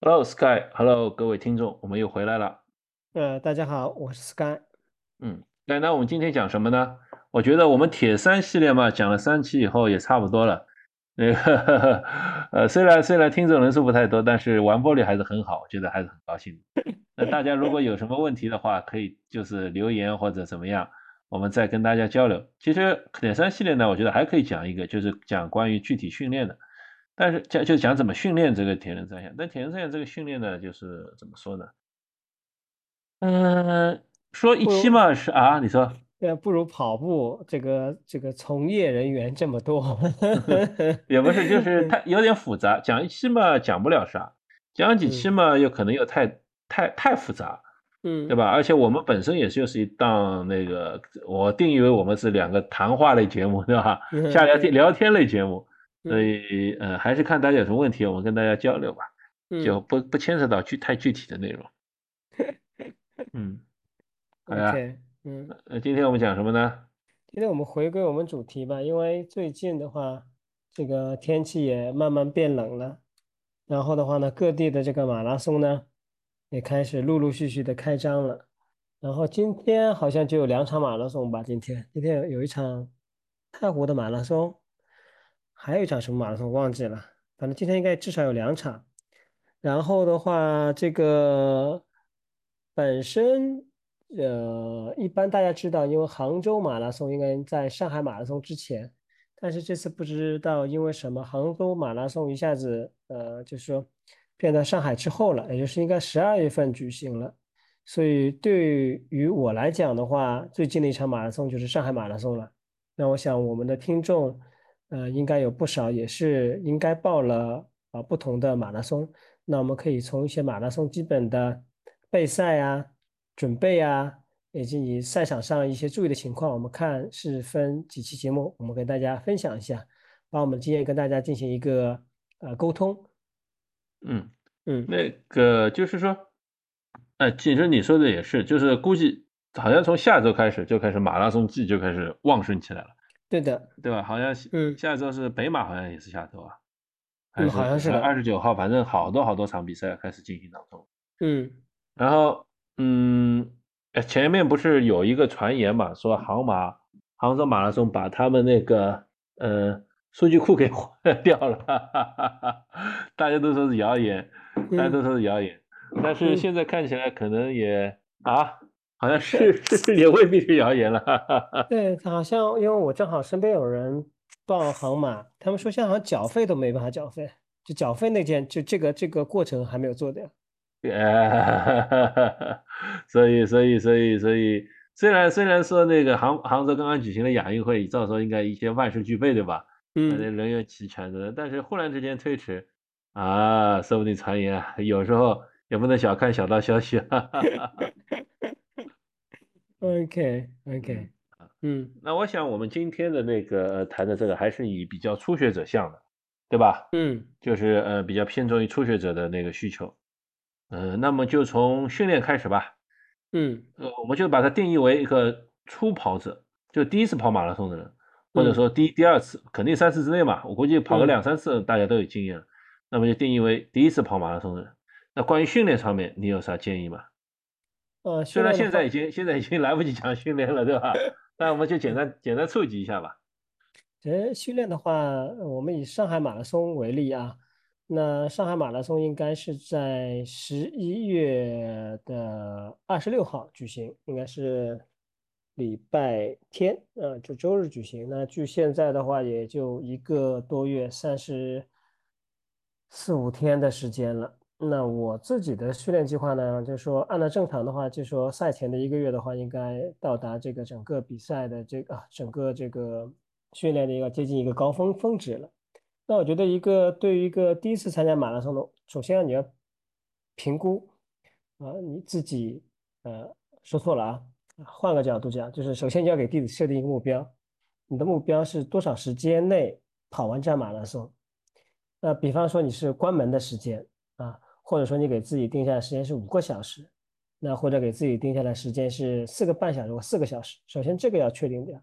Hello Sky，Hello 各位听众，我们又回来了。呃，大家好，我是 Sky。嗯，那那我们今天讲什么呢？我觉得我们铁三系列嘛，讲了三期以后也差不多了。那个呃，虽然虽然听众人数不太多，但是完播率还是很好，我觉得还是很高兴。那大家如果有什么问题的话，可以就是留言或者怎么样，我们再跟大家交流。其实铁三系列呢，我觉得还可以讲一个，就是讲关于具体训练的。但是讲就讲怎么训练这个铁人三项，但铁人三项这个训练呢，就是怎么说呢？嗯，说一期嘛是啊，你说，呃，不如跑步这个这个从业人员这么多，也不是，就 是太有点复杂，讲一期嘛讲不了啥，讲几期嘛又可能又太太太复杂，嗯，对吧？而且我们本身也就是一档那个，我定义为我们是两个谈话类节目，对吧？下聊天聊天类节目。所以，呃，还是看大家有什么问题，我们跟大家交流吧，就不不牵扯到具太具体的内容。嗯，好呀，嗯，呃，今天我们讲什么呢？今天我们回归我们主题吧，因为最近的话，这个天气也慢慢变冷了，然后的话呢，各地的这个马拉松呢，也开始陆陆续续的开张了，然后今天好像就有两场马拉松吧，今天今天有一场太湖的马拉松。还有一场什么马拉松忘记了，反正今天应该至少有两场。然后的话，这个本身呃，一般大家知道，因为杭州马拉松应该在上海马拉松之前，但是这次不知道因为什么，杭州马拉松一下子呃，就是说变到上海之后了，也就是应该十二月份举行了。所以对于我来讲的话，最近的一场马拉松就是上海马拉松了。那我想我们的听众。呃，应该有不少也是应该报了啊不同的马拉松，那我们可以从一些马拉松基本的备赛啊、准备啊，以及你赛场上一些注意的情况，我们看是分几期节目，我们跟大家分享一下，把我们的经验跟大家进行一个呃沟通。嗯嗯，那个就是说，哎，其实你说的也是，就是估计好像从下周开始就开始马拉松季就开始旺盛起来了。对的，对吧？好像嗯，下周是北马，好像也是下周啊，嗯，好像是二十九号，反正好多好多场比赛开始进行当中。嗯，然后嗯，前面不是有一个传言嘛，说杭马杭州马拉松把他们那个呃数据库给 换掉了，大家都说是谣言，大家都说是谣言，但是现在看起来可能也啊。好像是是也未必是谣言了。对，好像因为我正好身边有人报航马，他们说现在好像缴费都没办法缴费，就缴费那件就这个这个过程还没有做掉。哎，所以所以所以所以，虽然虽然说那个杭杭州刚刚举行了亚运会，照说应该一些万事俱备，对吧？嗯，人员齐全的，但是忽然之间推迟，啊，说不定传言有时候也不能小看小道消息。OK，OK，嗯，那我想我们今天的那个谈的这个还是以比较初学者向的，对吧？嗯，就是呃比较偏重于初学者的那个需求，嗯，那么就从训练开始吧，嗯，呃，我们就把它定义为一个初跑者，就第一次跑马拉松的人，或者说。第第二次，肯定三次之内嘛，我估计跑个两三次大家都有经验了，那么就定义为第一次跑马拉松的人。那关于训练上面，你有啥建议吗？呃，虽然现在已经现在已经来不及讲训练了，对吧？那我们就简单简单触及一下吧。呃，训练的话，我们以上海马拉松为例啊，那上海马拉松应该是在十一月的二十六号举行，应该是礼拜天，呃，就周日举行。那距现在的话，也就一个多月，三十四五天的时间了。那我自己的训练计划呢，就是说按照正常的话，就是说赛前的一个月的话，应该到达这个整个比赛的这个整个这个训练的一个接近一个高峰峰值了。那我觉得一个对于一个第一次参加马拉松的，首先你要评估啊你自己呃说错了啊，换个角度讲，就是首先你要给自己设定一个目标，你的目标是多少时间内跑完这马拉松？那比方说你是关门的时间。或者说你给自己定下的时间是五个小时，那或者给自己定下来时间是四个半小时或四个小时。首先这个要确定掉。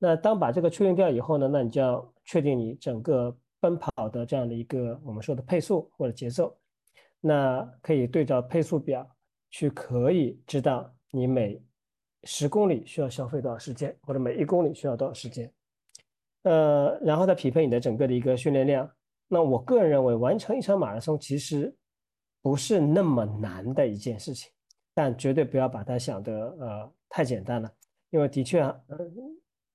那当把这个确定掉以后呢，那你就要确定你整个奔跑的这样的一个我们说的配速或者节奏。那可以对照配速表去，可以知道你每十公里需要消费多少时间，或者每一公里需要多少时间。呃，然后再匹配你的整个的一个训练量。那我个人认为，完成一场马拉松其实不是那么难的一件事情，但绝对不要把它想得呃太简单了，因为的确呃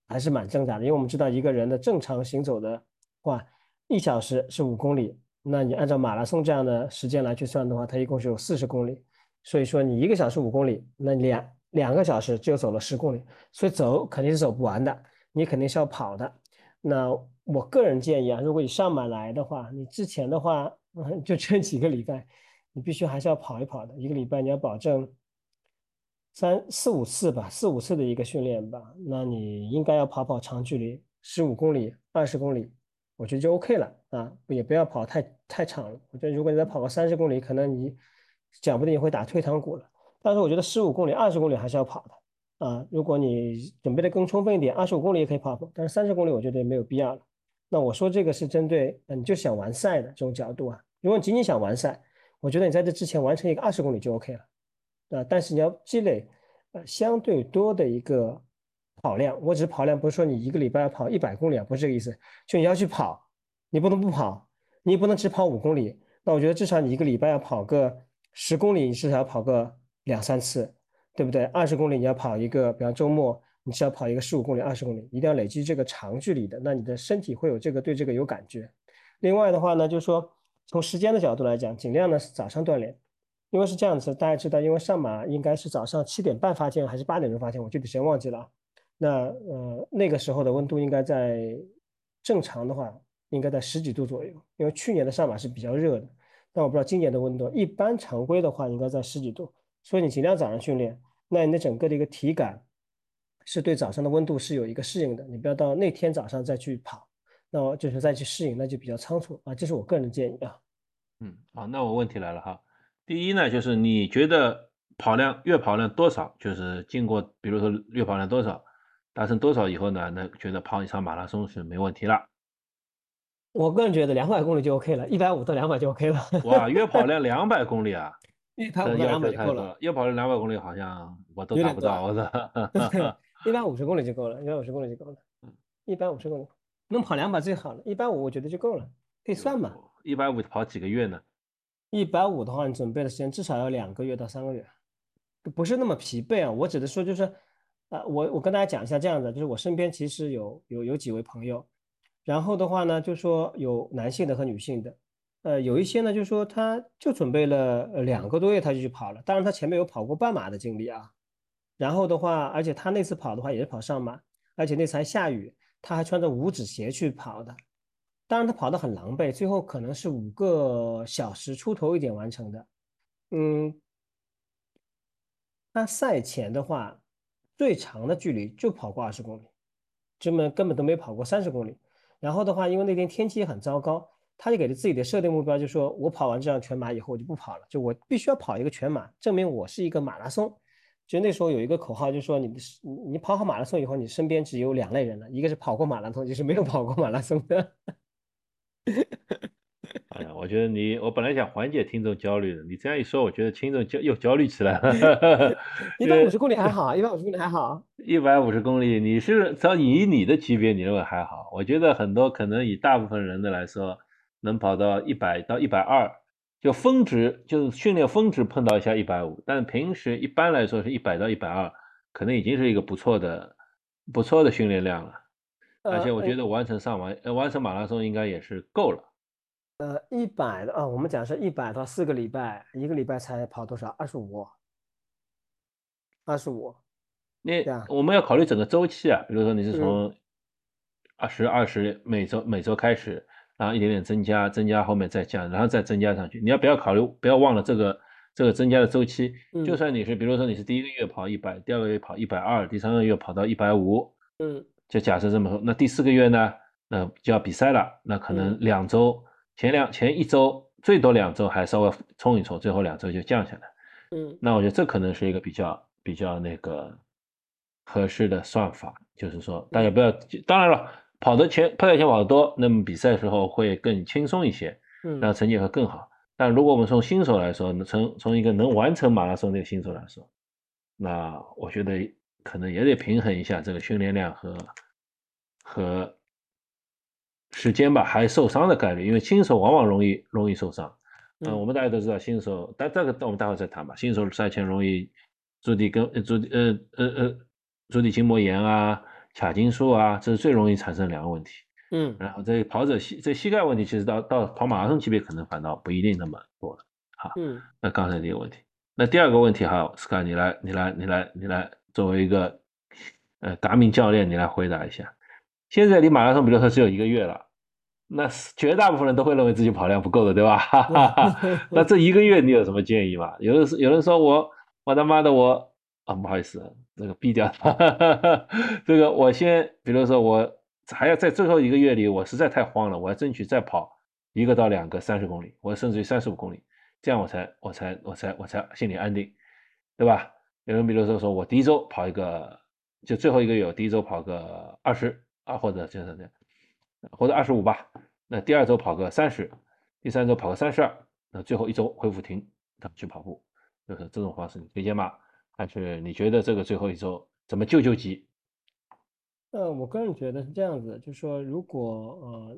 还是蛮挣扎的。因为我们知道一个人的正常行走的话，一小时是五公里，那你按照马拉松这样的时间来去算的话，它一共是有四十公里。所以说你一个小时五公里，那两两个小时就走了十公里，所以走肯定是走不完的，你肯定是要跑的。那我个人建议啊，如果你上马来的话，你之前的话，就这几个礼拜，你必须还是要跑一跑的。一个礼拜你要保证三四五次吧，四五次的一个训练吧。那你应该要跑跑长距离，十五公里、二十公里，我觉得就 OK 了啊，也不要跑太太长了。我觉得如果你再跑个三十公里，可能你讲不定会打退堂鼓了。但是我觉得十五公里、二十公里还是要跑的。啊，如果你准备的更充分一点，二十五公里也可以跑跑，但是三十公里我觉得没有必要了。那我说这个是针对，嗯，你就想完赛的这种角度啊。如果你仅仅想完赛，我觉得你在这之前完成一个二十公里就 OK 了。啊，但是你要积累呃相对多的一个跑量。我只是跑量，不是说你一个礼拜要跑一百公里啊，不是这个意思。就你要去跑，你不能不跑，你也不能只跑五公里。那我觉得至少你一个礼拜要跑个十公里，你至少要跑个两三次。对不对？二十公里你要跑一个，比方周末你是要跑一个十五公里、二十公里，一定要累积这个长距离的，那你的身体会有这个对这个有感觉。另外的话呢，就是说从时间的角度来讲，尽量呢是早上锻炼，因为是这样子，大家知道，因为上马应该是早上七点半发天还是八点钟发天，我具体时间忘记了。那呃那个时候的温度应该在正常的话应该在十几度左右，因为去年的上马是比较热的，但我不知道今年的温度，一般常规的话应该在十几度。所以你尽量早上训练，那你的整个的一个体感是对早上的温度是有一个适应的，你不要到那天早上再去跑，那我就是再去适应，那就比较仓促啊，这是我个人的建议啊。嗯，好，那我问题来了哈，第一呢，就是你觉得跑量月跑量多少，就是经过比如说月跑量多少，达成多少以后呢，那觉得跑一场马拉松是没问题了。我个人觉得两百公里就 OK 了，一百五到两百就 OK 了。哇，月跑量两百公里啊！一百五到两百就够了，月跑了两百公里，好像我都达不到。我操，一百五十公里就够了，一百五十公里就够了。一百五十公里能跑两百最好了，一百五我觉得就够了，可以算嘛。一百五跑几个月呢？一百五的话，你准备的时间至少要两个月到三个月，不是那么疲惫啊。我只能说就是，啊，我我跟大家讲一下这样的，就是我身边其实有有有几位朋友，然后的话呢，就说有男性的和女性的。呃，有一些呢，就是说他就准备了两个多月，他就去跑了。当然，他前面有跑过半马的经历啊。然后的话，而且他那次跑的话也是跑上马，而且那次还下雨，他还穿着五指鞋去跑的。当然，他跑得很狼狈，最后可能是五个小时出头一点完成的。嗯，他赛前的话，最长的距离就跑过二十公里，这么根本都没跑过三十公里。然后的话，因为那天天气也很糟糕。他就给了自己的设定目标，就说我跑完这场全马以后，我就不跑了，就我必须要跑一个全马，证明我是一个马拉松。就那时候有一个口号，就说你你跑好马拉松以后，你身边只有两类人了，一个是跑过马拉松，就是没有跑过马拉松的。哎呀，我觉得你，我本来想缓解听众焦虑的，你这样一说，我觉得听众焦又焦虑起来了。一百五十公里还好，一百五十公里还好。一百五十公里，你是只要以你的级别，你认为还好？我觉得很多可能以大部分人的来说。能跑到一百到一百二，就峰值就是训练峰值碰到一下一百五，但平时一般来说是一百到一百二，可能已经是一个不错的不错的训练量了。而且我觉得完成上完呃完成马拉松应该也是够了。呃，一百的啊，我们讲是一百到四个礼拜，一个礼拜才跑多少？二十五，二十五。那我们要考虑整个周期啊，比如说你是从二十二十每周每周开始。然后一点点增加，增加后面再降，然后再增加上去。你要不要考虑，不要忘了这个这个增加的周期。就算你是，比如说你是第一个月跑一百，第二个月跑一百二，第三个月跑到一百五，嗯，就假设这么说，那第四个月呢，那就要比赛了，那可能两周前两前一周最多两周还稍微冲一冲，最后两周就降下来。嗯，那我觉得这可能是一个比较比较那个合适的算法，就是说大家不要，当然了。跑的前，跑的前跑的多，那么比赛时候会更轻松一些，嗯，然后成绩会更好。但如果我们从新手来说，从从一个能完成马拉松的新手来说，那我觉得可能也得平衡一下这个训练量和和时间吧，还受伤的概率，因为新手往往容易容易受伤。嗯，我们大家都知道新手，但这个我们待会再谈吧。新手赛前容易足底跟足底呃呃呃足底筋膜炎啊、髂筋束啊，这是最容易产生两个问题。嗯，然后这跑者膝这膝盖问题，其实到到跑马拉松级别可能反倒不一定那么多了。好，嗯，那刚才这个问题，那第二个问题哈，Sky 你来你来你来你来作为一个呃达明教练，你来回答一下。现在离马拉松比如说只有一个月了，那绝大部分人都会认为自己跑量不够的，对吧？哈哈哈。那这一个月你有什么建议吗？有的是有人说我我他妈的我啊不好意思，这个毙掉哈哈哈哈，这个我先比如说我。还要在最后一个月里，我实在太慌了，我要争取再跑一个到两个三十公里，我甚至于三十五公里，这样我才我才我才我才心里安定，对吧？有人比如说说我第一周跑一个，就最后一个月，我第一周跑个二十啊，或者就是这样，或者二十五吧，那第二周跑个三十，第三周跑个三十二，那最后一周恢复停，去跑步，就是这种方式，你推荐吗？还是你觉得这个最后一周怎么救救急？呃，我个人觉得是这样子，就是说，如果呃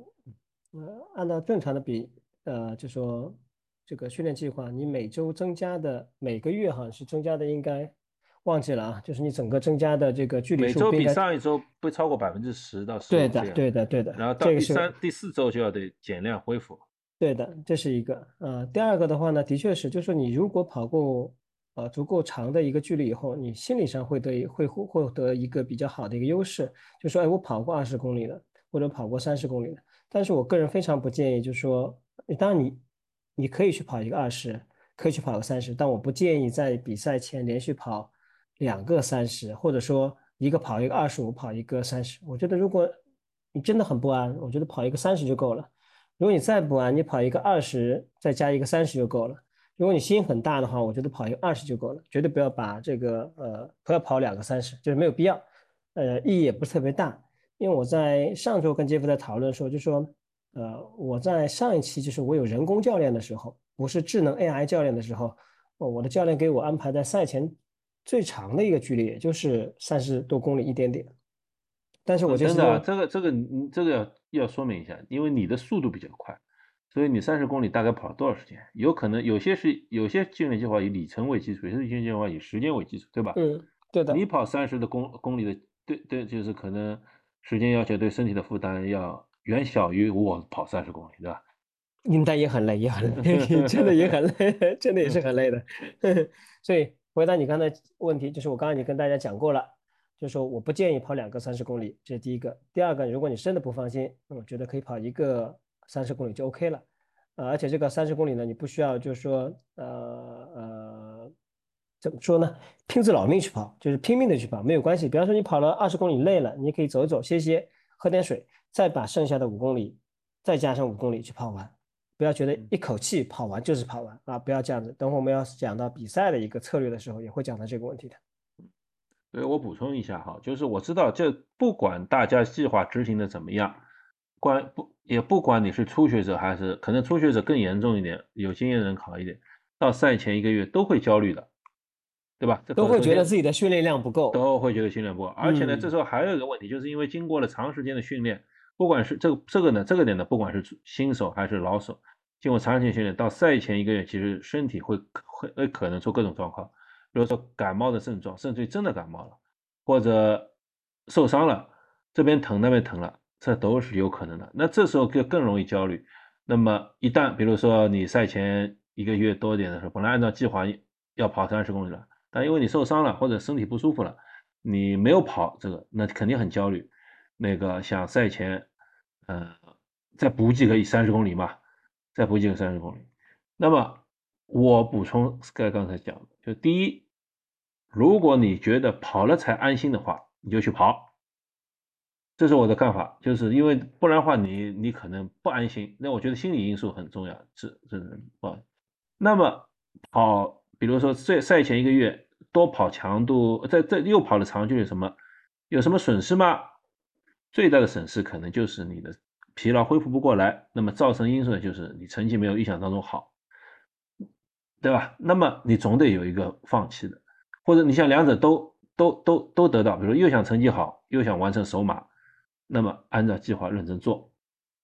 呃按照正常的比，呃，就说这个训练计划，你每周增加的每个月哈是增加的，应该忘记了啊，就是你整个增加的这个距离数，每周比上一周不超过百分之十到十对的，对的，对的。然后到第三、第四周就要得减量恢复。对的，这是一个。呃，第二个的话呢，的确是，就是说你如果跑过。呃，足够长的一个距离以后，你心理上会得会获获得一个比较好的一个优势，就说，哎，我跑过二十公里了，或者跑过三十公里了。但是我个人非常不建议，就是说，当然你你可以去跑一个二十，可以去跑个三十，但我不建议在比赛前连续跑两个三十，或者说一个跑一个二十五，跑一个三十。我觉得如果你真的很不安，我觉得跑一个三十就够了。如果你再不安，你跑一个二十，再加一个三十就够了。如果你心很大的话，我觉得跑一个二十就够了，绝对不要把这个呃不要跑两个三十，就是没有必要，呃意义也不是特别大。因为我在上周跟杰夫在讨论说，就说呃我在上一期就是我有人工教练的时候，不是智能 AI 教练的时候，我的教练给我安排在赛前最长的一个距离，也就是三十多公里一点点。但是我觉得这个这个你这个要要说明一下，因为你的速度比较快。所以你三十公里大概跑了多少时间？有可能有些是有些训练计划以里程为基础，有些训练计划以时间为基础，对吧？嗯，对的。你跑三十的公公里的，对对，就是可能时间要求对身体的负担要远小于我跑三十公里，对吧？应该也很累，也很 累，真的也很累，真的也是很累的。所以回答你刚才问题，就是我刚才已经跟大家讲过了，就是说我不建议跑两个三十公里，这是第一个。第二个，如果你真的不放心，我觉得可以跑一个。三十公里就 OK 了，呃，而且这个三十公里呢，你不需要就是说，呃呃，怎么说呢？拼着老命去跑，就是拼命的去跑，没有关系。比方说你跑了二十公里累了，你可以走一走，歇歇，喝点水，再把剩下的五公里再加上五公里去跑完。不要觉得一口气跑完就是跑完啊！不要这样子。等会我们要讲到比赛的一个策略的时候，也会讲到这个问题的。所以我补充一下哈，就是我知道，这不管大家计划执行的怎么样。关不也不管你是初学者还是可能初学者更严重一点，有经验的人好一点，到赛前一个月都会焦虑的，对吧？都会觉得自己的训练量不够，都会觉得训练不够。而且呢，这时候还有一个问题，就是因为经过了长时间的训练，不管是这个这个呢，这个点呢，不管是新手还是老手，经过长时间训练，到赛前一个月，其实身体会会会可能出各种状况，比如说感冒的症状，甚至于真的感冒了，或者受伤了，这边疼那边疼了。这都是有可能的，那这时候就更容易焦虑。那么一旦比如说你赛前一个月多点的时候，本来按照计划要跑三十公里了，但因为你受伤了或者身体不舒服了，你没有跑这个，那肯定很焦虑。那个想赛前，呃，再补几个三十公里嘛，再补几个三十公里。那么我补充 Sky 刚才讲的，就第一，如果你觉得跑了才安心的话，你就去跑。这是我的看法，就是因为不然的话，你你可能不安心。那我觉得心理因素很重要，是是不？那么跑，比如说赛赛前一个月多跑强度，在在又跑了长距离，什么有什么损失吗？最大的损失可能就是你的疲劳恢复不过来。那么造成因素呢，就是你成绩没有预想当中好。对吧？那么你总得有一个放弃的，或者你像两者都都都都得到，比如又想成绩好，又想完成首马，那么按照计划认真做。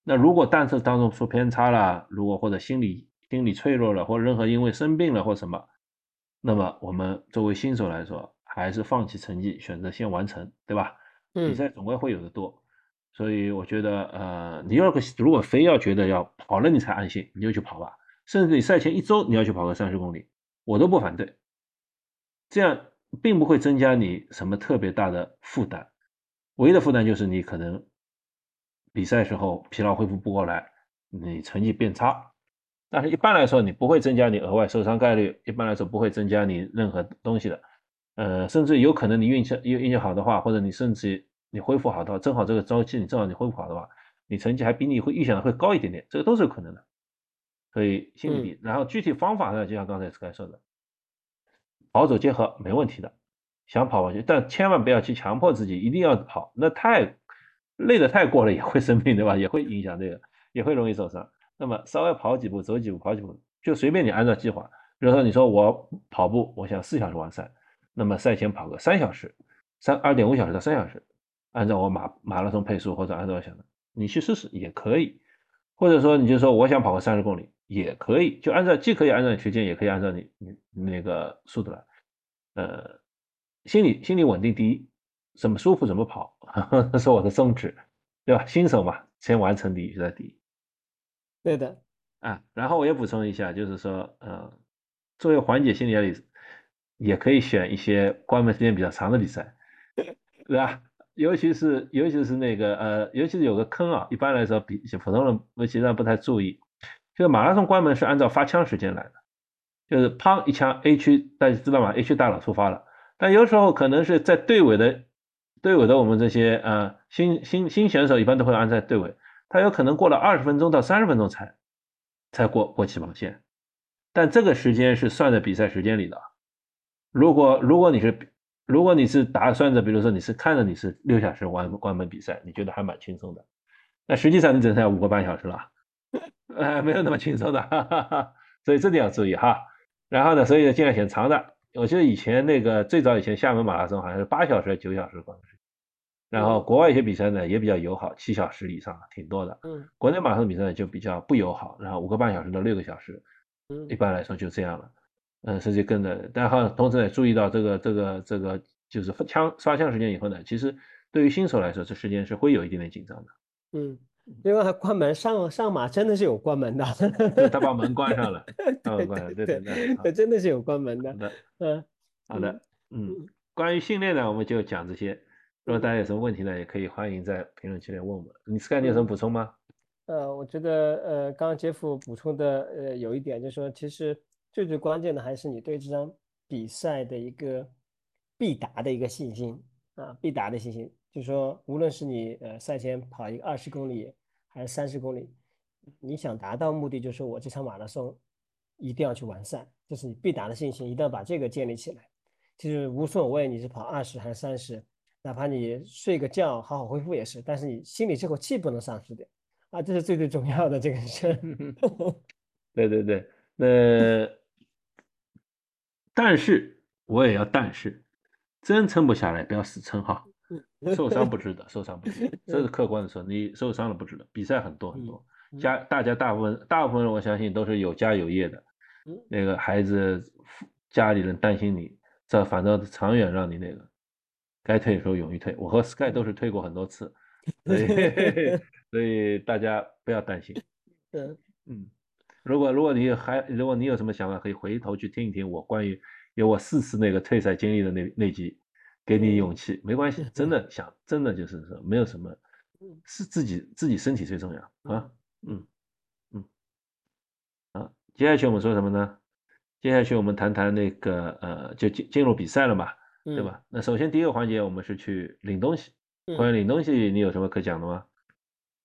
那如果但是当中出偏差了，如果或者心理心理脆弱了，或任何因为生病了或什么，那么我们作为新手来说，还是放弃成绩，选择先完成，对吧？比赛总归会有的多，所以我觉得，呃，你要个如果非要觉得要跑了你才安心，你就去跑吧。甚至你赛前一周你要去跑个三十公里，我都不反对。这样并不会增加你什么特别大的负担，唯一的负担就是你可能比赛时候疲劳恢复不过来，你成绩变差。但是一般来说，你不会增加你额外受伤概率，一般来说不会增加你任何东西的。呃，甚至有可能你运气运运气好的话，或者你甚至你恢复好的话，正好这个周期你正好你恢复好的话，你成绩还比你会预想的会高一点点，这个都是有可能的。所以心理底，然后具体方法呢，就像刚才 Sky 说的，跑走结合没问题的，想跑跑去，但千万不要去强迫自己一定要跑，那太累的太过了也会生病，对吧？也会影响这个，也会容易受伤。那么稍微跑几步，走几步，跑几步，就随便你按照计划。比如说你说我跑步，我想四小时完赛。那么赛前跑个三小时，三二点五小时到三小时，按照我马马拉松配速或者按照我想的，你去试试也可以，或者说你就说我想跑个三十公里也可以，就按照既可以按照你区间，也可以按照你你那个速度来，呃，心理心理稳定第一，怎么舒服怎么跑，这 是我的宗旨，对吧？新手嘛，先完成第一再第一。对的，啊，然后我也补充一下，就是说，呃，作为缓解心理压力。也可以选一些关门时间比较长的比赛，对吧？尤其是尤其是那个呃，尤其是有个坑啊，一般来说比普通人其实上不太注意，就是马拉松关门是按照发枪时间来的，就是砰一枪 A 区大家知道吗？A 区大佬出发了，但有时候可能是在队尾的队尾的我们这些呃新新新选手一般都会安在队尾，他有可能过了二十分钟到三十分钟才才过过起跑线，但这个时间是算在比赛时间里的。如果如果你是如果你是打算着，比如说你是看着你是六小时完关门比赛，你觉得还蛮轻松的，那实际上你只剩下五个半小时了，呃，没有那么轻松的，哈哈哈。所以这点要注意哈。然后呢，所以尽量选长的。我记得以前那个最早以前厦门马拉松好像是八小时、九小时关门时间，然后国外一些比赛呢也比较友好，七小时以上挺多的。嗯。国内马拉松比赛呢就比较不友好，然后五个半小时到六个小时，嗯，一般来说就这样了。嗯，实际跟着，但好同时也注意到这个这个这个就是枪刷枪时间以后呢，其实对于新手来说，这时间是会有一点点紧张的。嗯，因为他关门上上马真的是有关门的，他把门关上了，把门关上，对对对，他真的是有关门的。好的，嗯，好的，嗯，关于训练呢，我们就讲这些。如果大家有什么问题呢，也可以欢迎在评论区里问我们。你 Sky 你有什么补充吗？呃，我觉得呃，刚刚杰夫补充的呃有一点就是说，其实。最最关键的还是你对这场比赛的一个必达的一个信心啊，必达的信心，就是说，无论是你呃赛前跑一个二十公里还是三十公里，你想达到目的，就是我这场马拉松一定要去完善，这是你必达的信心，一定要把这个建立起来。就是无所谓你是跑二十还是三十，哪怕你睡个觉好好恢复也是，但是你心里这口气不能丧失掉啊，这是最最重要的这个事。对对对，那。但是我也要，但是真撑不下来，不要死撑哈。受伤不值得，受伤不值得，这是客观的说，你受伤了不值得。比赛很多很多，家大家大部分大部分人我相信都是有家有业的，那个孩子家里人担心你，这反正长远让你那个该退的时候勇于退。我和 Sky 都是退过很多次，所以 所以大家不要担心。嗯嗯。如果如果你还如果你有什么想法，可以回头去听一听我关于有我四次那个退赛经历的那那集，给你勇气。没关系，真的想真的就是说没有什么，是自己自己身体最重要啊。嗯嗯，啊，接下去我们说什么呢？接下去我们谈谈那个呃，就进进入比赛了嘛，对吧？那首先第一个环节我们是去领东西，关于领东西你有什么可讲的吗？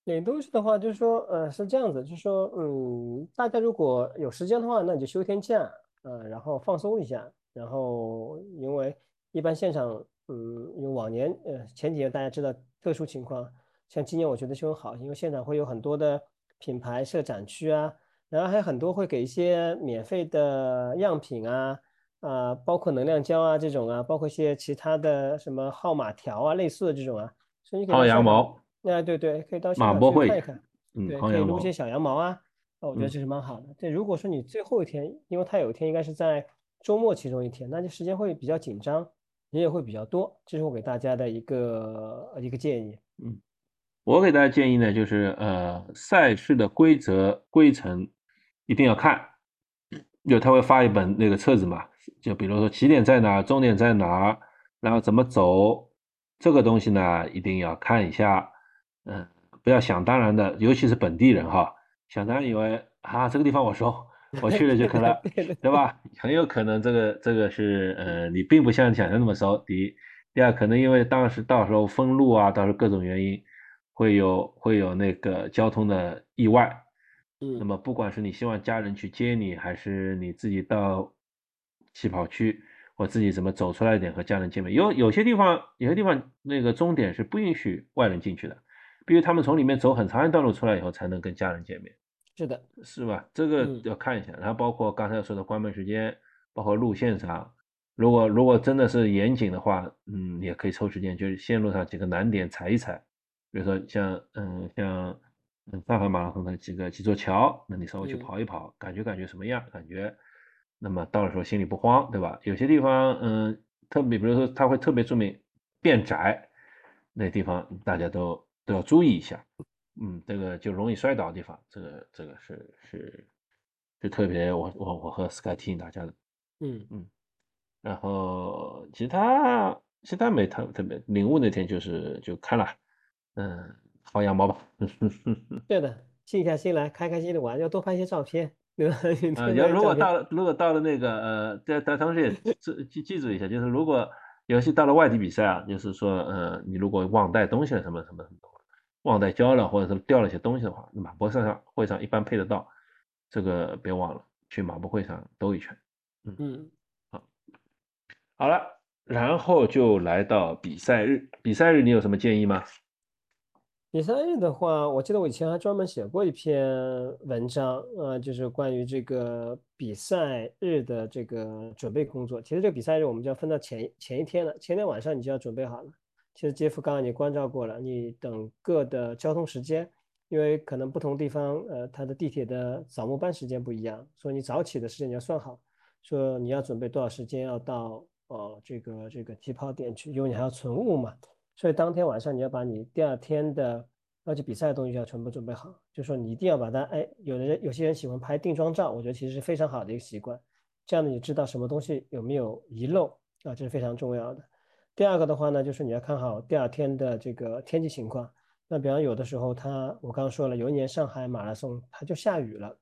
领东西的话，就是说，呃，是这样子，就是说，嗯，大家如果有时间的话，那你就休天假，呃，然后放松一下。然后，因为一般现场，嗯，因为往年，呃，前几年大家知道特殊情况，像今年我觉得就很好，因为现场会有很多的品牌设展区啊，然后还有很多会给一些免费的样品啊，啊，包括能量胶啊这种啊，包括一些其他的什么号码条啊，类似的这种啊，所以你可以薅羊毛，哎，对对，可以到现场去看一看，嗯，对，可以撸一些，小羊毛啊，那我觉得嗯这是蛮好的。这如果说你最后一天，因为它有一天应该是在周末其中一天，那就时间会比较紧张，人也会比较多，这是我给大家的一个一个建议。嗯。我给大家建议呢，就是呃，赛事的规则规程一定要看，就他会发一本那个册子嘛，就比如说起点在哪，终点在哪，然后怎么走，这个东西呢一定要看一下，嗯，不要想当然的，尤其是本地人哈，想当然以为啊这个地方我熟，我去了就可能，对吧？很有可能这个这个是呃你并不像你想象那么熟，第一，第二可能因为当时到时候封路啊，到时候各种原因。会有会有那个交通的意外，那嗯么不管是你希望家人去接你，还是你自己到起跑区或自己怎么走出来一点和家人见面，有有些地方有些地方那个终点是不允许外人进去的，必须他们从里面走很长一段路出来以后才能跟家人见面，是的，是吧？这个嗯要看一下，然后包括刚才说的关门时间，包括路线上。如果如果真的是严谨的话，嗯，也可以抽时间，就是线路上几个难点踩一踩，比如说像嗯像嗯上海马拉松的几个几座桥，那你稍微去嗯跑一跑，感觉感觉什么样？感觉，那么到的时候心里不慌，对吧？有些地方嗯特别，比如说它会特别注明变窄，那地方大家都都要注意一下，嗯，这个就容易摔倒的地方，这个这个是是是特别我我我和 Sky 提醒大家的。嗯。嗯。然后其他其他没特特别领悟那天就是就看了，嗯，薅羊毛吧，对的，静下心来，开开心的玩，要多拍一些照片，对啊，多要如果到了如果到了那个呃，在在同时也记记记住一下，就是如果尤其到了外地比赛啊，就是说呃，你如果忘带东西了什么什么什么，忘带胶了或者是掉了一些东西的话，马博上会上一般配得到，这个别忘了去马博会上兜一圈。嗯。好了，然后就来到比赛日，比赛日你有什么建议吗？比赛日的话，我记得我以前还专门写过一篇文章，呃，就是关于这个比赛日的这个准备工作。其实这个比赛日我们就要分到前前一天了，前天晚上你就要准备好了。其实杰夫刚刚你关照过了，你等个的交通时间，因为可能不同地方，呃，它的地铁的早末班时间不一样，所以你早起的时间你要算好，说你要准备多少时间要到呃这个这个起跑点去，因为你还要存物嘛。所以当天晚上你要把你第二天的要去比赛的东西要全部准备好，就说你一定要把它，哎，有的人有些人喜欢拍定妆照，我觉得其实是非常好的一个习惯，这样呢你知道什么东西有没有遗漏啊，这是非常重要的。第二个的话呢，就是你要看好第二天的这个天气情况。那比方有的时候它，我刚刚说了，有一年上海马拉松它就下雨了，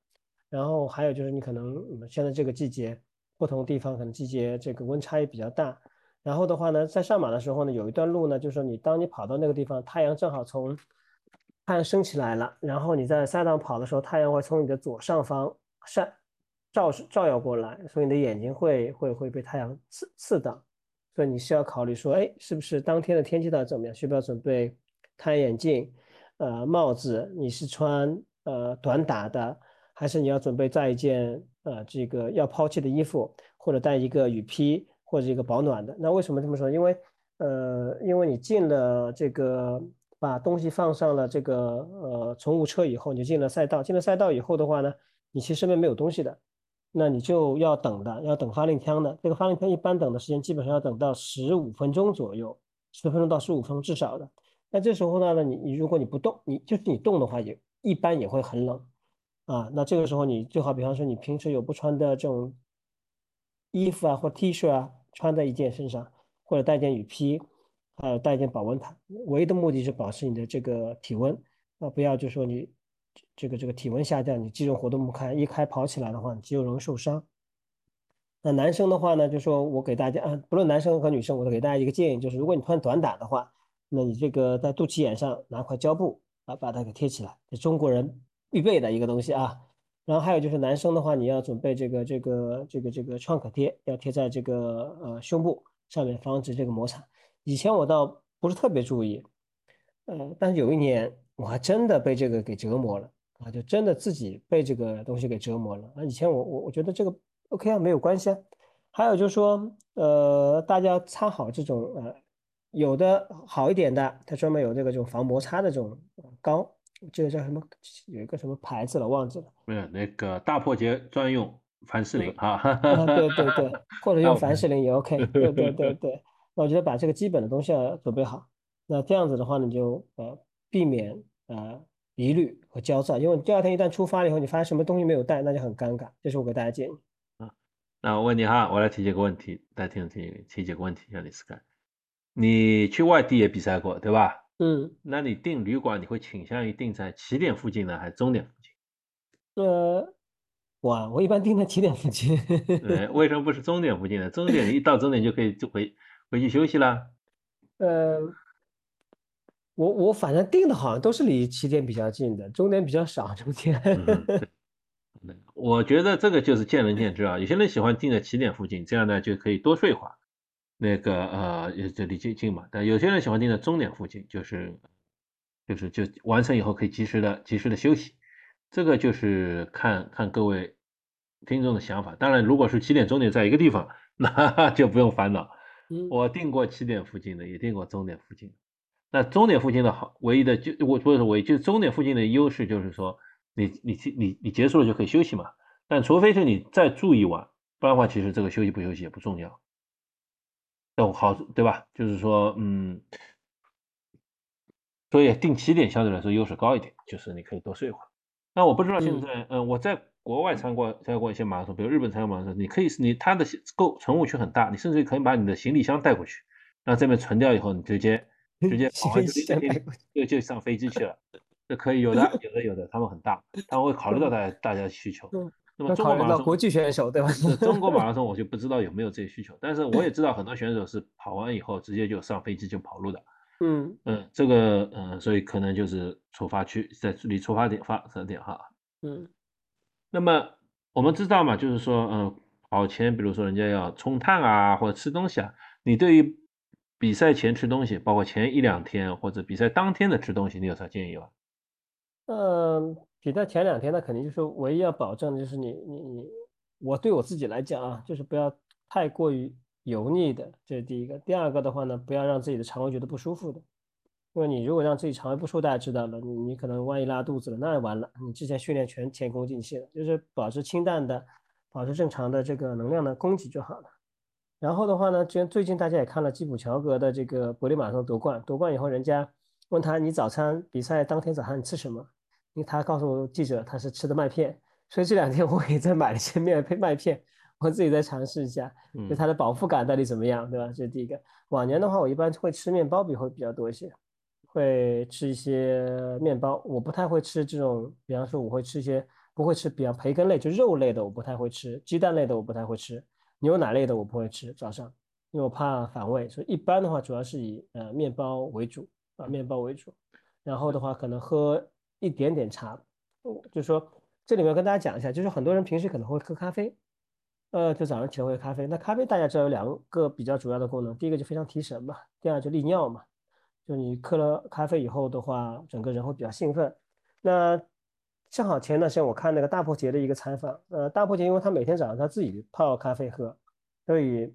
然后还有就是你可能现在这个季节，不同地方可能季节这个温差也比较大。然后的话呢，在上马的时候呢，有一段路呢，就是说你当你跑到那个地方，太阳正好从太阳升起来了，然后你在赛道跑的时候，太阳会从你的左上方晒照照耀过来，所以你的眼睛会会会被太阳刺刺到，所以你是要考虑说，哎，是不是当天的天气到底怎么样？需不需要准备太阳眼镜、呃帽子？你是穿呃短打的，还是你要准备带一件呃这个要抛弃的衣服，或者带一个雨披？或者一个保暖的。那为什么这么说？因为呃，因为你进了这个，把东西放上了这个呃乘务车以后，你进了赛道。进了赛道以后的话呢，你其实身边没有东西的，那你就要等的，要等发令枪的。这个发令枪一般等的时间基本上要等到十五分钟左右，十分钟到十五分钟至少的。那这时候呢，你你如果你不动，你就是你动的话，也一般也会很冷啊。那这个时候你最好，比方说你平时有不穿的这种。衣服啊或 T 恤啊穿在一件身上，或者带件雨披，还有带一件保温毯，唯一的目的是保持你的这个体温啊，不要就说你这个这个体温下降，你肌肉活动不开，一开跑起来的话，你肌肉容易受伤。那男生的话呢，就说我给大家啊，不论男生和女生，我都给大家一个建议，就是如果你穿短打的话，那你这个在肚脐眼上拿块胶布啊，把它给贴起来，这中国人必备的一个东西啊。然后还有就是男生的话，你要准备这个这个这个这个创可贴，要贴在这个呃胸部上面，防止这个摩擦。以前我倒不是特别注意，呃，但是有一年我还真的被这个给折磨了。啊，就真的自己被这个东西给折磨了。那以前我我我觉得这个 OK 啊，没有关系啊。还有就是说，呃，大家擦好这种呃，有的好一点的，它专门有这个这种防摩擦的这种膏，这个叫什么？有一个什么牌子了，忘记了。没有那个大破节专用凡士林啊。啊，对对对，或者用凡士林也 OK。对对对对，那我觉得把这个基本的东西要准备好。那这样子的话呢，就呃避免呃疑虑和焦躁，因为第二天一旦出发了以后，你发现什么东西没有带，那就很尴尬。这是我给大家建议。啊那我问你哈，我来提几个问题，大家听听提几个问题，让你思考。你去外地也比赛过，对吧？嗯。那你订旅馆，你会倾向于订在起点附近呢，还是终点附近？呃，我我一般订在起点附近。对，为什么不是终点附近呢？终点一到终点就可以就回回去休息了。呃，我我反正定的好像都是离起点比较近的，终点比较少，中间。我觉得这个就是见仁见智啊，有些人喜欢定在起点附近，这样呢就可以多睡会儿，那个呃也就离近近嘛。但有些人喜欢定在终点附近，就是就是就完成以后可以及时的及时的休息，这个就是看看各位听众的想法。当然，如果是起点终点在一个地方，那就不用烦恼。我定过起点附近的，也定过终点附近。那终点附近的好，唯一的就我不是唯一，就是终点附近的优势就是说。你你你你结束了就可以休息嘛，但除非是你再住一晚，不然的话，其实这个休息不休息也不重要。都好对吧？就是说，嗯，所以定起点相对来说优势高一点，就是你可以多睡一会儿。那我不知道现在，嗯，我在国外参观参加过一些马拉松，比如日本参加马拉松，你可以你它的购乘务区很大，你甚至可以把你的行李箱带过去，那这边存掉以后，你直接直接跑完 就就上飞机去了。这可以有的，有的有的，他们很大，他们会考虑到大家大家的需求。那么中国马拉松国际选手对吧？中国马拉松我就不知道有没有这些需求，但是我也知道很多选手是跑完以后直接就上飞机就跑路的。嗯嗯，这个嗯，所以可能就是出发区在离出发点发点哈。嗯，那么我们知道嘛，就是说嗯，跑前比如说人家要冲碳啊或者吃东西啊，你对于比赛前吃东西，包括前一两天或者比赛当天的吃东西，你有啥建议吗？嗯，比赛前两天那肯定就是唯一要保证的就是你你你，我对我自己来讲啊，就是不要太过于油腻的，这是第一个。第二个的话呢，不要让自己的肠胃觉得不舒服的，因为你如果让自己肠胃不舒服，大家知道了，你你可能万一拉肚子了，那完了，你之前训练全前功尽弃了。就是保持清淡的，保持正常的这个能量的供给就好了。然后的话呢，最最近大家也看了基普乔格的这个柏林马拉松夺冠，夺冠以后人家问他你早餐比赛当天早上你吃什么？因为他告诉记者他是吃的麦片，所以这两天我也在买了些面配麦片，我自己在尝试一下，就它的饱腹感到底怎么样，对吧？这是第一个。往年的话，我一般会吃面包比会比较多一些，会吃一些面包。我不太会吃这种，比方说我会吃一些不会吃，比方培根类就肉类的我不太会吃，鸡蛋类的我不太会吃，牛奶类的我不会吃早上，因为我怕反胃。所以一般的话，主要是以呃面包为主啊，面包为主，然后的话可能喝。一点点茶，就是说这里面跟大家讲一下，就是很多人平时可能会喝咖啡，呃，就早上起来喝咖啡。那咖啡大家知道有两个比较主要的功能，第一个就非常提神嘛，第二就利尿嘛。就你喝了咖啡以后的话，整个人会比较兴奋。那正好前段时间我看那个大破节的一个采访，呃，大破节因为他每天早上他自己泡咖啡喝，所以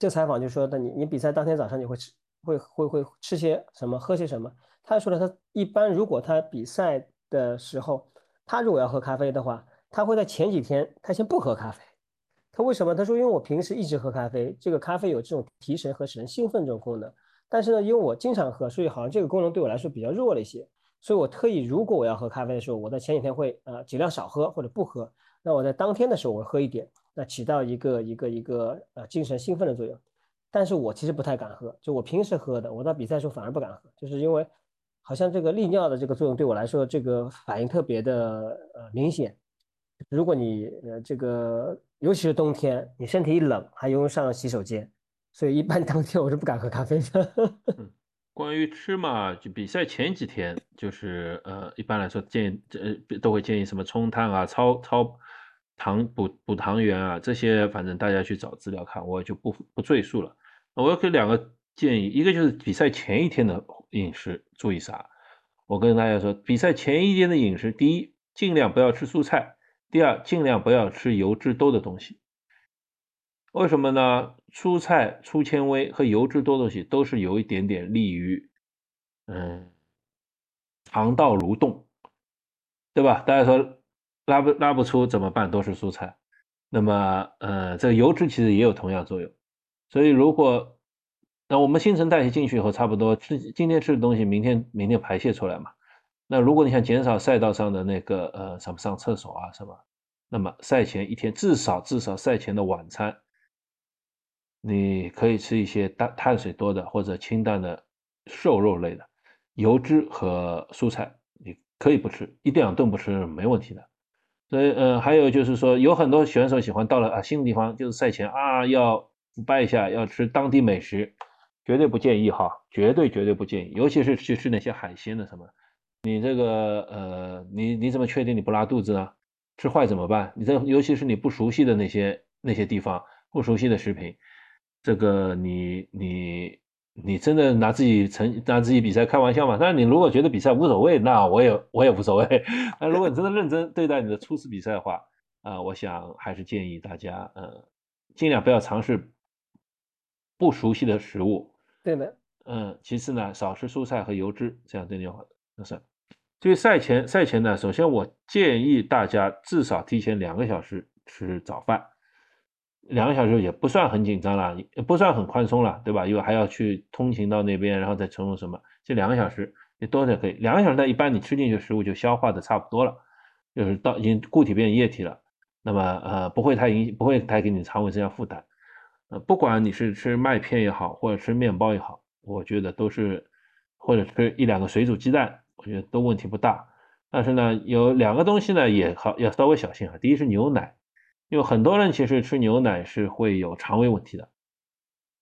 这采访就说，的你你比赛当天早上你会吃会会会吃些什么，喝些什么？他说了，他一般如果他比赛的时候，他如果要喝咖啡的话，他会在前几天他先不喝咖啡。他为什么？他说因为我平时一直喝咖啡，这个咖啡有这种提神和使人兴奋这种功能。但是呢，因为我经常喝，所以好像这个功能对我来说比较弱了一些。所以我特意如果我要喝咖啡的时候，我在前几天会呃尽量少喝或者不喝。那我在当天的时候我喝一点，那起到一个一个一个呃精神兴奋的作用。但是我其实不太敢喝，就我平时喝的，我到比赛的时候反而不敢喝，就是因为。好像这个利尿的这个作用对我来说，这个反应特别的呃明显。如果你呃这个，尤其是冬天，你身体一冷，还用上洗手间，所以一般 当天我是不敢喝咖啡的。关于吃嘛，就比赛前几天，就是呃一般来说建议呃都会建议什么冲碳啊、超超糖补补糖原啊这些，反正大家去找资料看，我就不不赘述了。我给两个。建议一个就是比赛前一天的饮食注意啥？我跟大家说，比赛前一天的饮食，第一尽量不要吃蔬菜；第二，尽量不要吃油脂多的东西。为什么呢？蔬菜粗纤维和油脂多东西都是有一点点利于，嗯，肠道蠕动，对吧？大家说拉不拉不出怎么办？都是蔬菜。那么，呃，这个油脂其实也有同样作用。所以，如果那我们新陈代谢进去以后，差不多吃今天吃的东西，明天明天排泄出来嘛。那如果你想减少赛道上的那个呃什么上厕所啊什么，那么赛前一天至少至少赛前的晚餐。你可以吃一些碳碳水多的或者清淡的瘦肉类的，油脂和蔬菜你可以不吃，一两顿不吃没问题的。所以，呃，还有就是说，有很多选手喜欢到了啊新的地方，就是赛前啊要腐败一下，要吃当地美食，绝对不建议哈，绝对绝对不建议，尤其是去吃那些海鲜的什么，你这个呃，你你怎么确定你不拉肚子呢？吃坏怎么办？你这尤其是你不熟悉的那些那些地方，不熟悉的食品。这个你你你真的拿自己成拿自己比赛开玩笑嘛？但是你如果觉得比赛无所谓，那我也我也无所谓。那如果你真的认真对待你的初次比赛的话，啊，我想还是建议大家，呃，尽量不要尝试不熟悉的食物。对的。嗯，其次呢，少吃蔬菜和油脂，这样对你好。就是，至于赛前赛前呢，首先我建议大家至少提前两个小时吃早饭。两个小时也不算很紧张了，也不算很宽松了，对吧？因为还要去通勤到那边，然后再乘坐什么，这两个小时你多点可以。两个小时呢，一般你吃进去食物就消化的差不多了，就是到已经固体变液体了，那么呃不会太影不会太给你肠胃增加负担。呃，不管你是吃麦片也好，或者吃面包也好，我觉得都是或者吃一两个水煮鸡蛋，我觉得都问题不大。但是呢，有两个东西呢也好要稍微小心啊。第一是牛奶。因为很多人其实吃牛奶是会有肠胃问题的，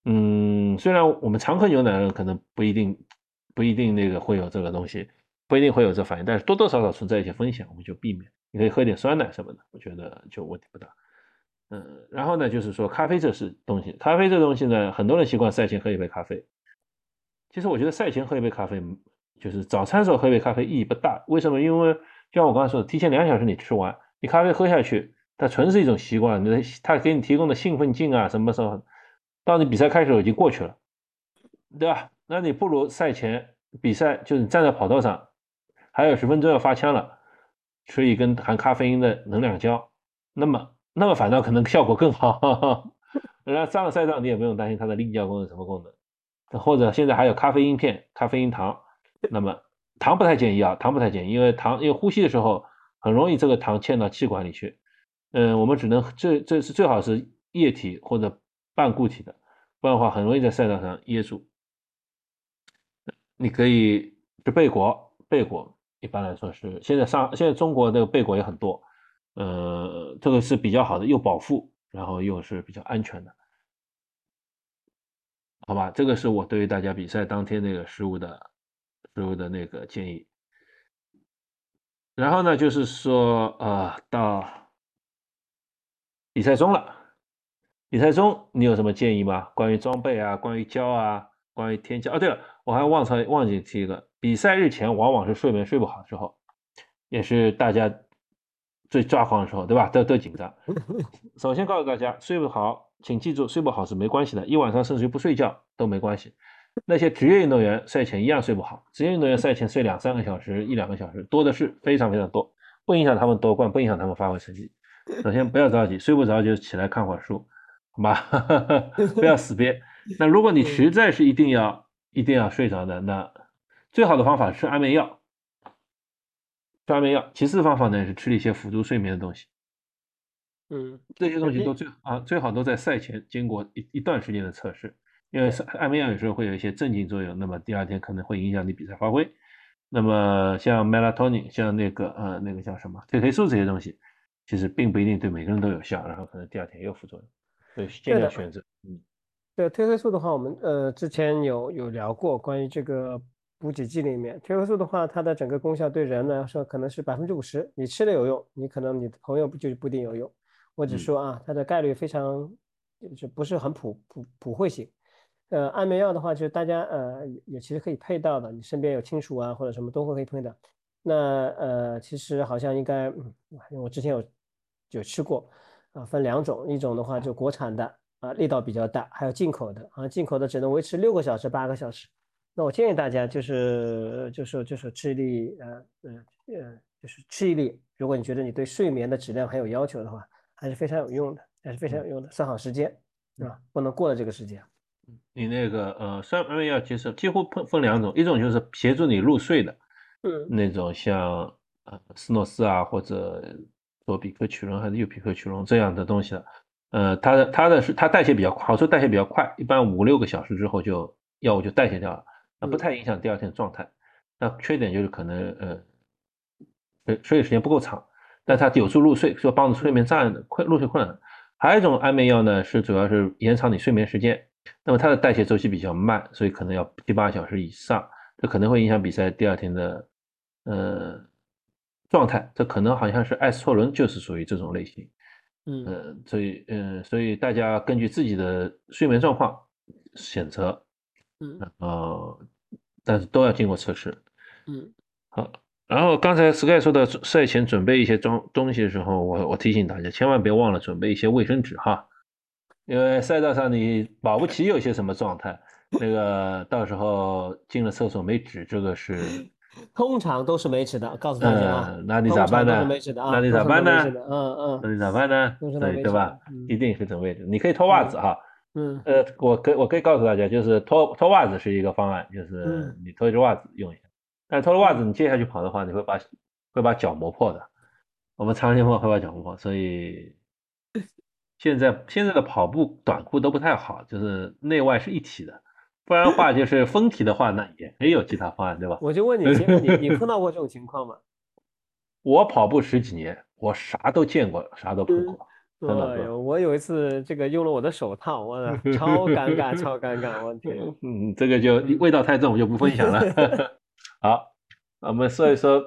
嗯，虽然我们常喝牛奶的人可能不一定不一定那个会有这个东西，不一定会有这反应，但是多多少少存在一些风险，我们就避免。你可以喝点酸奶什么的，我觉得就问题不大。嗯，然后呢，就是说咖啡这是东西，咖啡这东西呢，很多人习惯赛前喝一杯咖啡。其实我觉得赛前喝一杯咖啡，就是早餐时候喝一杯咖啡意义不大。为什么？因为就像我刚才说的，提前两小时你吃完，你咖啡喝下去。它纯是一种习惯，那它给你提供的兴奋劲啊，什么时候到你比赛开始已经过去了，对吧？那你不如赛前比赛，就是你站在跑道上，还有十分钟要发枪了，吃一根含咖啡因的能量胶，那么那么反倒可能效果更好。然后上了赛道你也不用担心它的利尿功能什么功能，或者现在还有咖啡因片、咖啡因糖，那么糖不太建议啊，糖不太建议，因为糖因为呼吸的时候很容易这个糖嵌到气管里去。嗯，我们只能这这是最好是液体或者半固体的，不然的话很容易在赛道上噎住。你可以吃贝果，贝果一般来说是现在上现在中国的贝果也很多，呃，这个是比较好的，又饱腹，然后又是比较安全的，好吧？这个是我对于大家比赛当天那个食物的食物的那个建议。然后呢，就是说呃到。比赛中了，比赛中你有什么建议吗？关于装备啊，关于胶啊，关于天气啊。对了，我还忘才忘记提一个，比赛日前往往是睡眠睡不好的时候，也是大家最抓狂的时候，对吧？都都紧张。首先告诉大家，睡不好，请记住，睡不好是没关系的，一晚上甚至于不睡觉都没关系。那些职业运动员赛前一样睡不好，职业运动员赛前睡两三个小时、一两个小时多的是，非常非常多，不影响他们夺冠，不影响他们发挥成绩。首先不要着急，睡不着就起来看会儿书，好吧？不要死憋。那如果你实在是一定要一定要睡着的，那最好的方法吃安眠药，吃安眠药。其次方法呢是吃一些辅助睡眠的东西。嗯，这些东西都最啊最好都在赛前经过一一段时间的测试，因为安眠药有时候会有一些镇静作用，那么第二天可能会影响你比赛发挥。那么像 melatonin，像那个呃那个叫什么褪黑素这些东西。其实并不一定对每个人都有效，然后可能第二天也有副作用，所以尽量选择。嗯，对褪黑素的话，我们呃之前有有聊过关于这个补给剂里面褪黑素的话，它的整个功效对人来说可能是百分之五十，你吃了有用，你可能你的朋友就不一定有用。我只说啊，它的概率非常就不是很普普普惠性。呃，安眠药的话，就是大家呃也其实可以配到的，你身边有亲属啊或者什么都会可以配的。那呃，其实好像应该，嗯，我之前有有吃过啊，分两种，一种的话就国产的啊，力道比较大，还有进口的啊，进口的只能维持六个小时、八个小时。那我建议大家就是就是就是吃一粒呃呃呃，就是吃一粒。如果你觉得你对睡眠的质量很有要求的话，还是非常有用的，还是非常有用的。算好时间啊，不能过了这个时间。你那个呃，三安眠药其实几乎分分两种，一种就是协助你入睡的，嗯，那种像呃斯诺斯啊或者左比克曲龙还是右比克曲龙这样的东西了，呃，它的它的是它代谢比较快，好处代谢比较快，一般五六个小时之后就药物就代谢掉了，那不太影响第二天的状态。那缺点就是可能呃，睡睡时间不够长，但它有助入睡，说帮助睡眠障碍的困入睡困难。还有一种安眠药呢，是主要是延长你睡眠时间。那么它的代谢周期比较慢，所以可能要七八小时以上，这可能会影响比赛第二天的呃状态。这可能好像是艾斯托伦就是属于这种类型，嗯，所以嗯，所以大家根据自己的睡眠状况选择，嗯，呃，但是都要经过测试，嗯，好。然后刚才 Sky 说的赛前准备一些装东西的时候，我我提醒大家千万别忘了准备一些卫生纸哈。因为赛道上你保不齐有些什么状态，那个到时候进了厕所没纸，这个是通常都是没纸的，告诉大家啊。那你咋办呢？那你咋办呢？嗯嗯。那你咋办呢？对对吧？一定是准备的。你可以脱袜子哈。嗯。呃，我可我可以告诉大家，就是脱脱袜子是一个方案，就是你脱一只袜子用一下。但脱了袜子，你接下去跑的话，你会把会把脚磨破的。我们常年跑会把脚磨破，所以。现在现在的跑步短裤都不太好，就是内外是一体的，不然的话就是分体的话，那也没有其他方案，对吧？我就问你，你你碰到过这种情况吗？我跑步十几年，我啥都见过，啥都碰过。哎呦，我有一次这个用了我的手套，我 超尴尬，超尴尬，我天！嗯，这个就味道太重，我就不分享了。好，我们说一说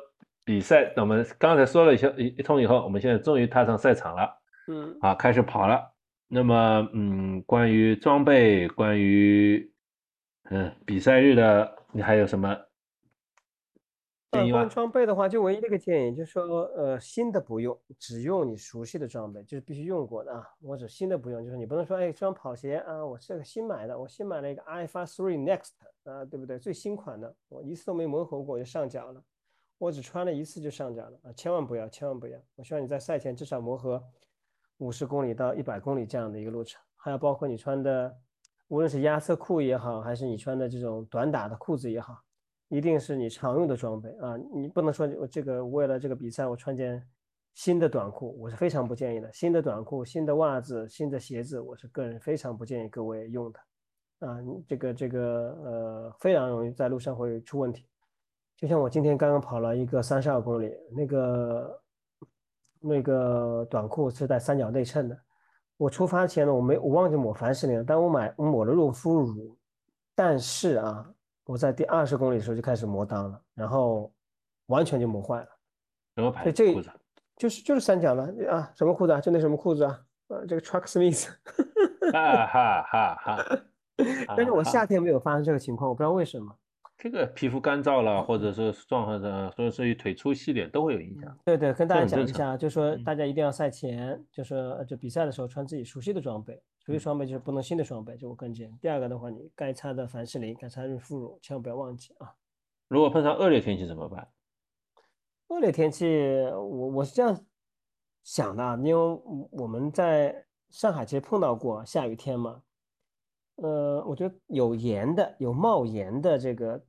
比赛。我们刚才说了一下一一通以后，我们现在终于踏上赛场了。嗯，啊，开始跑了。那么，嗯，关于装备，关于嗯比赛日的，你还有什么建议吗？装备的话，就唯一的一个建议，就是说，呃，新的不用，只用你熟悉的装备，就是必须用过的啊。或者新的不用，就是你不能说，哎，这双跑鞋啊，我这个新买的，我新买了一个 iPhone Three Next 啊，对不对？最新款的，我一次都没磨合过就上脚了，我只穿了一次就上脚了啊！千万不要，千万不要！我希望你在赛前至少磨合。五十公里到一百公里这样的一个路程，还有包括你穿的，无论是压缩裤也好，还是你穿的这种短打的裤子也好，一定是你常用的装备啊！你不能说我这个为了这个比赛我穿件新的短裤，我是非常不建议的。新的短裤、新的袜子、新的鞋子，我是个人非常不建议各位用的啊！这个这个呃，非常容易在路上会出问题。就像我今天刚刚跑了一个三十二公里，那个。那个短裤是带三角内衬的。我出发前呢，我没我忘记抹凡士林了，但我买我抹了润肤乳。但是啊，我在第二十公里的时候就开始磨裆了，然后完全就磨坏了。什么牌子裤子？就是就是三角的啊，什么裤子啊？就那什么裤子啊？呃，这个 Truck Smith。哈哈哈哈！但是我夏天没有发生这个情况，我不知道为什么。这个皮肤干燥了，或者是状况的，所以所以腿粗细点都会有影响。对对，跟大家讲一下，就是说大家一定要赛前，就是就比赛的时候穿自己熟悉的装备，熟悉装备就是不能新的装备，就我更建议。第二个的话，你该擦的凡士林，该擦润肤乳，千万不要忘记啊。如果碰上恶劣天气怎么办？恶劣天气，我我是这样想的，因为我们在上海其实碰到过下雨天嘛，呃，我觉得有檐的，有帽檐的这个。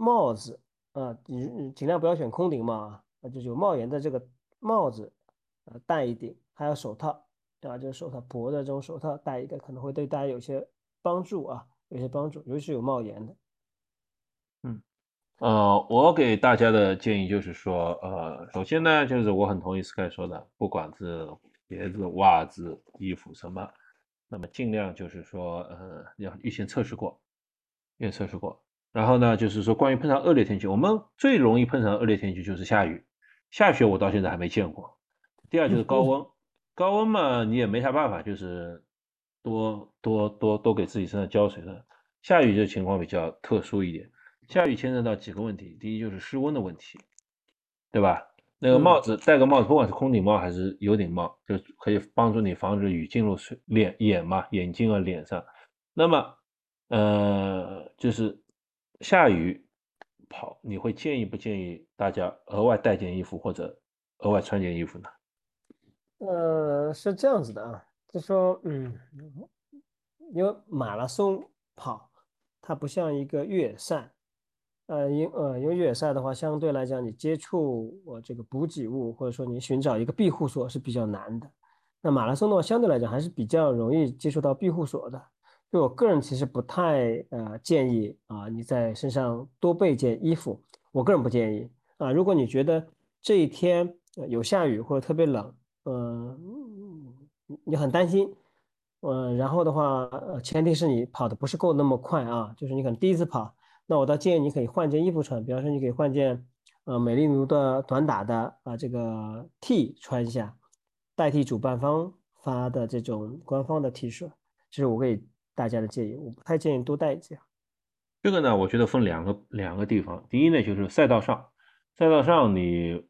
帽子啊，你尽量不要选空顶帽啊，那就有帽檐的这个帽子，呃，戴一顶，还有手套，啊，就是手套薄的这种手套戴一个，可能会对大家有些帮助啊，有些帮助，尤其是有帽檐的。嗯，呃，我给大家的建议就是说，呃，首先呢，就是我很同意 Sky 说的，不管是鞋子、袜子、衣服什么，那么尽量就是说，呃，要预先测试过，预先测试过。然后呢，就是说关于碰上恶劣天气，我们最容易碰上恶劣天气就是下雨，下雪我到现在还没见过。第二就是高温，高温嘛你也没啥办法，就是多多多多给自己身上浇水了。下雨这情况比较特殊一点，下雨牵扯到几个问题，第一就是湿温的问题，对吧？那个帽子戴个帽子，不管是空顶帽还是有顶帽，就可以帮助你防止雨进入水脸眼嘛，眼睛啊脸上。那么，呃，就是下雨跑，你会建议不建议大家额外带件衣服或者额外穿件衣服呢？呃，是这样子的啊，就说，嗯，因为马拉松跑，它不像一个越野赛。呃，因呃，因为越野赛的话，相对来讲，你接触我这个补给物，或者说你寻找一个庇护所是比较难的。那马拉松的话，相对来讲还是比较容易接触到庇护所的。就我个人其实不太呃建议啊，你在身上多备件衣服。我个人不建议啊。如果你觉得这一天有下雨或者特别冷，嗯，你很担心，嗯，然后的话，呃，前提是你跑的不是够那么快啊，就是你可能第一次跑。那我倒建议你可以换件衣服穿，比方说你可以换件，呃，美丽奴的短打的啊这个 T 穿一下，代替主办方发的这种官方的 T 恤，这是我给大家的建议。我不太建议多带一件。这个呢，我觉得分两个两个地方。第一呢，就是赛道上，赛道上你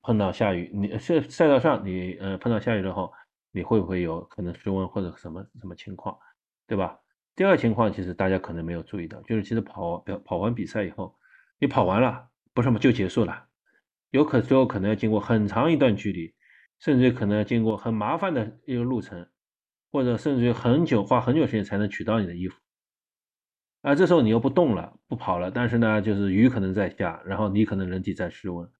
碰到下雨，你赛赛道上你呃碰到下雨之后，你会不会有可能失温或者什么什么情况，对吧？第二情况，其实大家可能没有注意到，就是其实跑跑完比赛以后，你跑完了，不是么就结束了，有可最后可能要经过很长一段距离，甚至可能要经过很麻烦的一个路程，或者甚至于很久花很久时间才能取到你的衣服，啊，这时候你又不动了，不跑了，但是呢，就是雨可能在下，然后你可能人体在失温，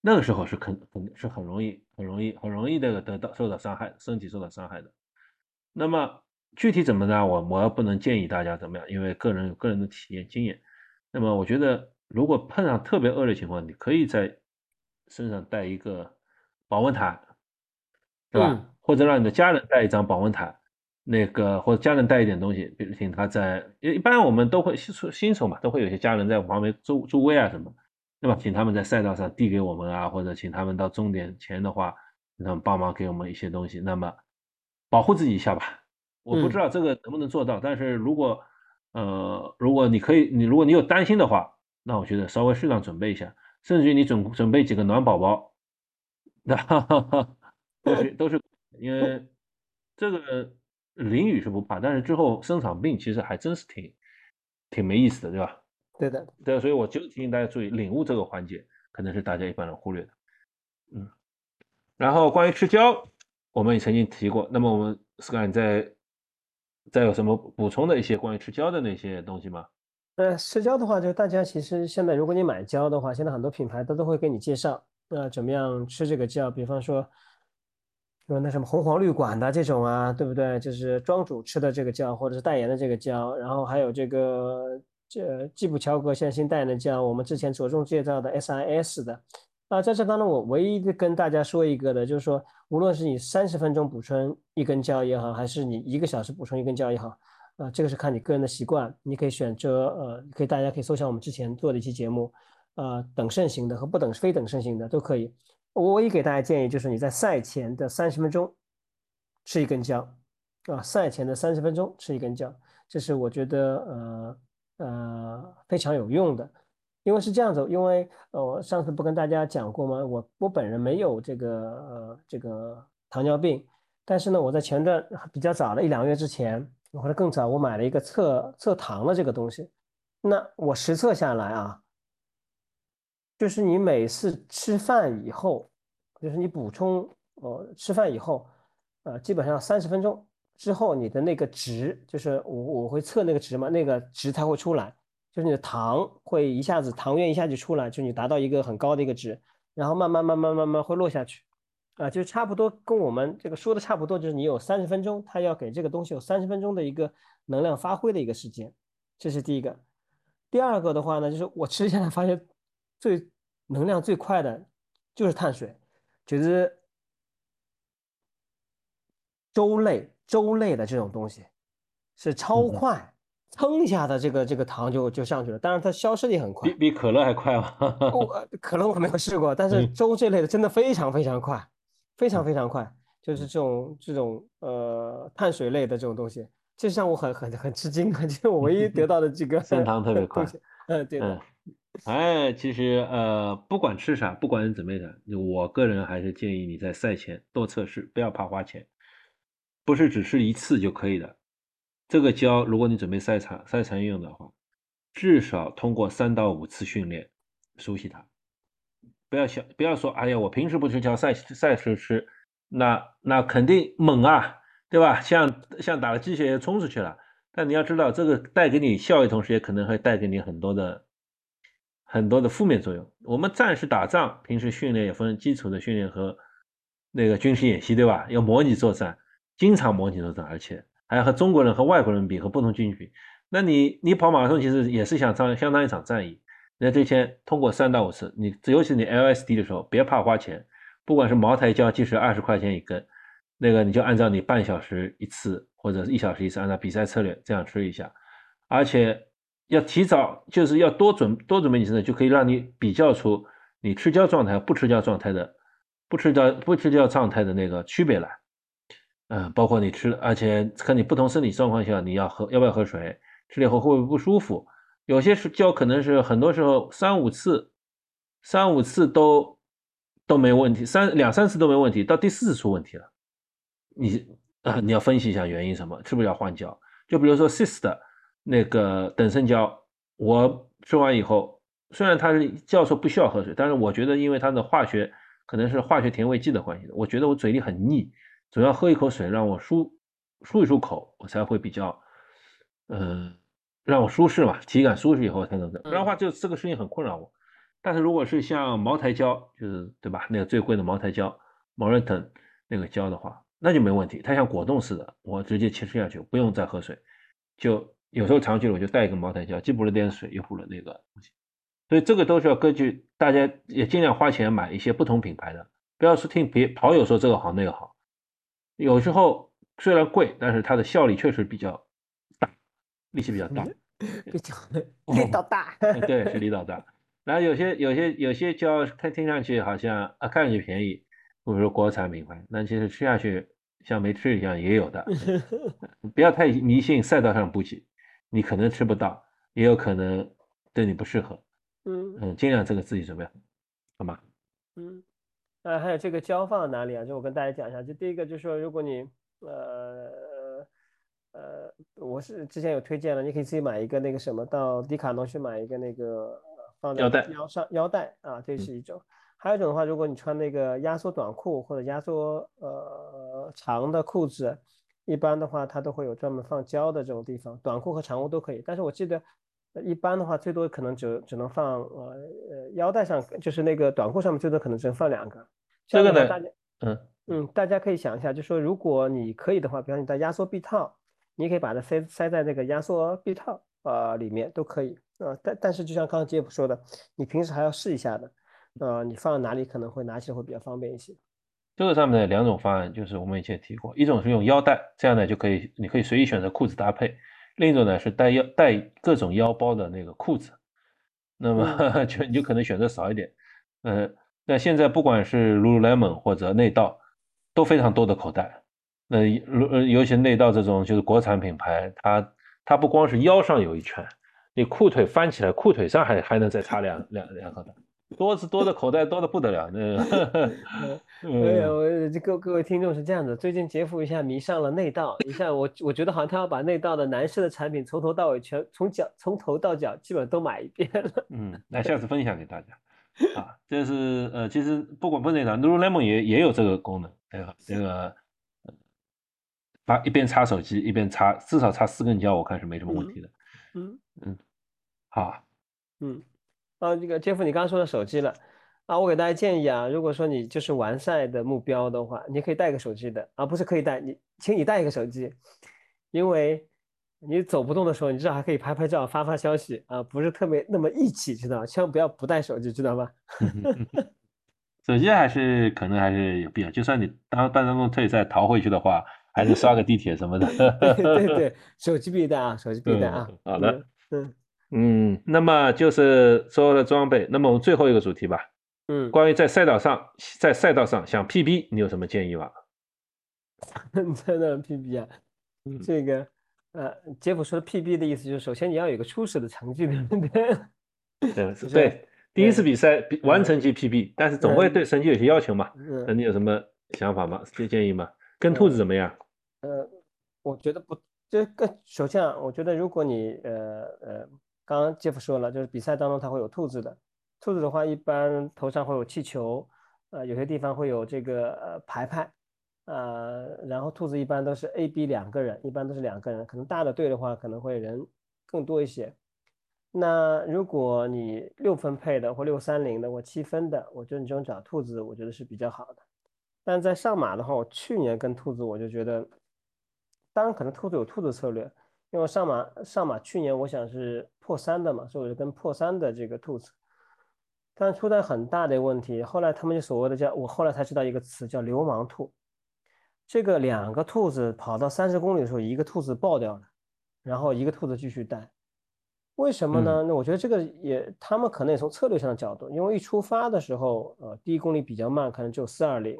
那个时候是肯肯是很容易很容易很容易的得到受到伤害，身体受到伤害的，那么。具体怎么呢？我我不能建议大家怎么样，因为个人有个人的体验经验。那么我觉得，如果碰上特别恶劣情况，你可以在身上带一个保温毯，对吧？或者让你的家人带一张保温毯，那个或者家人带一点东西，比如请他在一般我们都会新手新手嘛，都会有些家人在旁边助助威啊什么，对吧？请他们在赛道上递给我们啊，或者请他们到终点前的话，让他们帮忙给我们一些东西，那么保护自己一下吧。我不知道这个能不能做到，但是如果，呃，如果你可以，你如果你有担心的话，那我觉得稍微适当准备一下，甚至于你准准备几个暖宝宝，那都是都是，因为这个淋雨是不怕，但是之后生场病其实还真是挺挺没意思的，对吧？对的，对，所以我就提醒大家注意领悟这个环节，可能是大家一般人忽略的，嗯。然后关于吃胶，我们也曾经提过，那么我们 Sky 在。再有什么补充的一些关于吃胶的那些东西吗？呃，吃胶的话，就大家其实现在如果你买胶的话，现在很多品牌它都会给你介绍，呃，怎么样吃这个胶？比方说，说那什么红黄绿管的这种啊，对不对？就是庄主吃的这个胶，或者是代言的这个胶，然后还有这个这吉普乔格现在新代言的胶，我们之前着重介绍的 SIS 的。啊，在这当中，我唯一的跟大家说一个的，就是说，无论是你三十分钟补充一根胶也好，还是你一个小时补充一根胶也好，啊，这个是看你个人的习惯，你可以选择，呃，可以大家可以搜一下我们之前做的一期节目，啊，等渗型的和不等非等渗型的都可以。我唯一给大家建议就是你在赛前的三十分钟吃一根胶，啊，赛前的三十分钟吃一根胶，这是我觉得呃呃非常有用的。因为是这样子，因为呃，我上次不跟大家讲过吗？我我本人没有这个呃这个糖尿病，但是呢，我在前段比较早的一两个月之前，或者更早，我买了一个测测糖的这个东西。那我实测下来啊，就是你每次吃饭以后，就是你补充呃吃饭以后，呃，基本上三十分钟之后，你的那个值，就是我我会测那个值嘛，那个值才会出来。就是你的糖会一下子糖原一下就出来，就你达到一个很高的一个值，然后慢慢慢慢慢慢会落下去，啊，就差不多跟我们这个说的差不多，就是你有三十分钟，它要给这个东西有三十分钟的一个能量发挥的一个时间，这是第一个。第二个的话呢，就是我吃下来发现最能量最快的就是碳水，就是粥类粥类的这种东西是超快。蹭一下的这个这个糖就就上去了，当然它消失的也很快，比比可乐还快吗？可乐我没有试过，但是粥这类的真的非常非常快，非常非常快，就是这种这种呃碳水类的这种东西，这让我很很很吃惊啊！这是我唯一得到的这个 升糖特别 快，嗯，对的。哎，其实呃，不管吃啥，不管怎么样，我个人还是建议你在赛前多测试，不要怕花钱，不是只吃一次就可以的。这个胶，如果你准备赛场赛场用的话，至少通过三到五次训练熟悉它。不要想，不要说，哎呀，我平时不吃胶，赛赛时吃，那那肯定猛啊，对吧？像像打了鸡血冲出去了。但你要知道，这个带给你效益，同时也可能会带给你很多的很多的负面作用。我们战士打仗，平时训练也分基础的训练和那个军事演习，对吧？要模拟作战，经常模拟作战，而且还要和中国人和外国人比，和不同军比。那你你跑马拉松其实也是想上相当一场战役。那这些通过三到五次，你尤其你 LSD 的时候，别怕花钱，不管是茅台胶，即使二十块钱一根，那个你就按照你半小时一次。或者一小时一次，按照比赛策略这样吃一下，而且要提早，就是要多准多准备几次，就可以让你比较出你吃胶状态不吃胶状态的不吃胶不吃胶状态的那个区别来。嗯，包括你吃，而且看你不同身体状况下，你要喝要不要喝水，吃了以后会不会不舒服？有些是胶可能是很多时候三五次三五次都都没问题，三两三次都没问题，到第四次出问题了，你。啊，你要分析一下原因什么，是不是要换胶？就比如说 CIS 的那个等渗胶，我吃完以后，虽然它是教授不需要喝水，但是我觉得因为它的化学可能是化学甜味剂的关系，我觉得我嘴里很腻，总要喝一口水让我舒舒一舒口，我才会比较，嗯，让我舒适嘛，体感舒适以后才能，不然的话就这个事情很困扰我。但是如果是像茅台胶，就是对吧？那个最贵的茅台胶 t o n 那个胶的话。那就没问题，它像果冻似的，我直接切吃下去，不用再喝水。就有时候长期了，我就带一个茅台胶，既补了点水，又补了那个东西。所以这个都是要根据大家也尽量花钱买一些不同品牌的，不要是听别跑友说这个好那个好。有时候虽然贵，但是它的效力确实比较大，力气比较大，比较力道大。对，是力道大。然后有些有些有些胶，它听上去好像啊看上去便宜，或者说国产品牌，那其实吃下去。像没吃一样也有的，不要太迷信赛道上补给，你可能吃不到，也有可能对你不适合。嗯嗯，尽量这个自己准备好，好吗？嗯，啊，还有这个胶放哪里啊？就我跟大家讲一下，就第一个就是说，如果你呃呃，我是之前有推荐了，你可以自己买一个那个什么，到迪卡侬去买一个那个放腰带腰上腰带啊，这是一种。还有一种的话，如果你穿那个压缩短裤或者压缩呃长的裤子，一般的话它都会有专门放胶的这种地方，短裤和长裤都可以。但是我记得一般的话，最多可能只只能放呃呃腰带上，就是那个短裤上面最多可能只能放两个。这个呢，大家嗯嗯，大家可以想一下，就说如果你可以的话，比方你戴压缩臂套，你可以把它塞塞在那个压缩臂套呃里面都可以啊。但但是就像刚刚杰普说的，你平时还要试一下的。呃，你放哪里可能会拿起来会比较方便一些。这个上面的两种方案就是我们以前提过，一种是用腰带，这样呢就可以，你可以随意选择裤子搭配；另一种呢是带腰带各种腰包的那个裤子，那么 就你就可能选择少一点。呃，那现在不管是 Lululemon 或者内道，都非常多的口袋。那呃，尤其内道这种就是国产品牌，它它不光是腰上有一圈，你裤腿翻起来，裤腿上还还能再插两两两口袋。多是多的口袋多的不得了，那哎呀，我各各位听众是这样的，最近杰夫一下迷上了内道，一下我我觉得好像他要把内道的男士的产品从头到尾全从脚从头到脚基本都买一遍了。嗯，那下次分享给大家啊，这是呃，其实不管不内道，Lululemon 也也有这个功能，对吧？这个把一边插手机一边插，至少插四根胶，我看是没什么问题的。嗯嗯，好，嗯。啊，这个杰夫，你刚刚说的手机了啊，我给大家建议啊，如果说你就是完赛的目标的话，你可以带个手机的啊，不是可以带你，请你带一个手机，因为你走不动的时候，你至少还可以拍拍照、发发消息啊，不是特别那么义气，知道千万不要不带手机，知道吗？手机还是可能还是有必要，就算你当半分钟退赛逃回去的话，还是刷个地铁什么的。对 对，手机必带啊，手机必带啊。好的，嗯。嗯，那么就是所有的装备。那么我们最后一个主题吧。嗯，关于在赛道上，在赛道上想 PB，你有什么建议吗？在那 PB 啊，这个呃，杰夫说的 PB 的意思就是，首先你要有个初始的成绩，对不对？对 是对，第一次比赛比完成绩 PB，但是总会嗯对成绩有些要求嘛。嗯那你有什么想法吗？建建议吗？跟兔子怎么样？呃，我觉得不，这个首先啊，我觉得如果你呃呃，刚刚 Jeff 说了，就是比赛当中它会有兔子的，兔子的话一般头上会有气球，呃，有些地方会有这个呃牌牌，呃，然后兔子一般都是 A、B 两个人，一般都是两个人，可能大的队的话可能会人更多一些。那如果你六分配的或六三零的或七分的，我觉得你这种找兔子，我觉得是比较好的。但在上马的话，我去年跟兔子我就觉得，当然可能兔子有兔子策略，因为上马上马去年我想是破三的嘛，所以我就跟破三的这个兔子，但出在很大的问题，后来他们就所谓的叫我后来才知道一个词叫流氓兔，这个两个兔子跑到三十公里的时候，一个兔子爆掉了，然后一个兔子继续带。为什么呢？那我觉得这个也，他们可能也从策略上的角度，因为一出发的时候，呃，第一公里比较慢，可能只有四二零，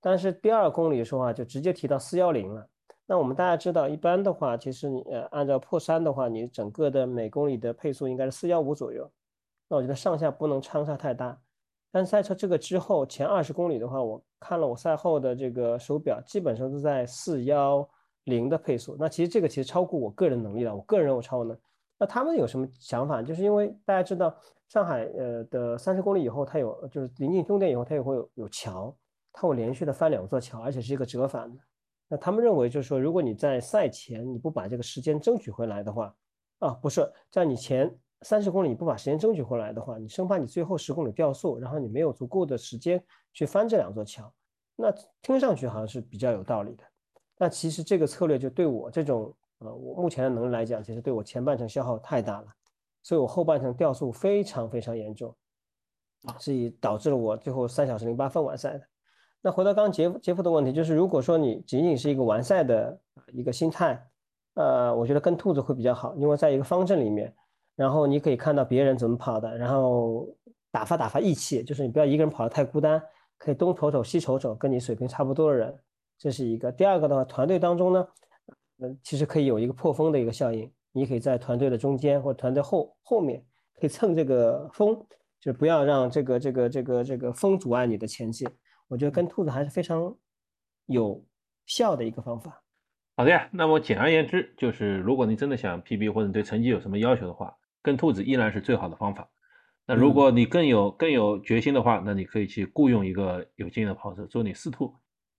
但是第二公里的时候啊，就直接提到四幺零了。那我们大家知道，一般的话，其实你呃按照破三的话，你整个的每公里的配速应该是四幺五左右。那我觉得上下不能相差太大。但赛车这个之后前二十公里的话，我看了我赛后的这个手表，基本上都在四幺零的配速。那其实这个其实超过我个人能力了，我个人认为超过能。那他们有什么想法？就是因为大家知道上海呃的三十公里以后，它有就是临近终点以后，它也会有有桥，它会连续的翻两座桥，而且是一个折返的。那他们认为就是说，如果你在赛前你不把这个时间争取回来的话，啊，不是在你前三十公里你不把时间争取回来的话，你生怕你最后十公里掉速，然后你没有足够的时间去翻这两座桥。那听上去好像是比较有道理的，那其实这个策略就对我这种呃我目前的能力来讲，其实对我前半程消耗太大了，所以我后半程掉速非常非常严重，所以导致了我最后三小时零八分完赛的。那回到刚刚杰杰夫的问题，就是如果说你仅仅是一个完赛的一个心态，呃，我觉得跟兔子会比较好，因为在一个方阵里面，然后你可以看到别人怎么跑的，然后打发打发义气，就是你不要一个人跑得太孤单，可以东瞅瞅西瞅瞅，跟你水平差不多的人，这是一个。第二个的话，团队当中呢，嗯，其实可以有一个破风的一个效应，你可以在团队的中间或团队后后面可以蹭这个风，就不要让这个这个这个这个风阻碍你的前进。我觉得跟兔子还是非常有效的一个方法。好的呀，那么简而言之，就是如果你真的想 PB 或者对成绩有什么要求的话，跟兔子依然是最好的方法。那如果你更有更有决心的话，那你可以去雇佣一个有经验的跑者做你四兔，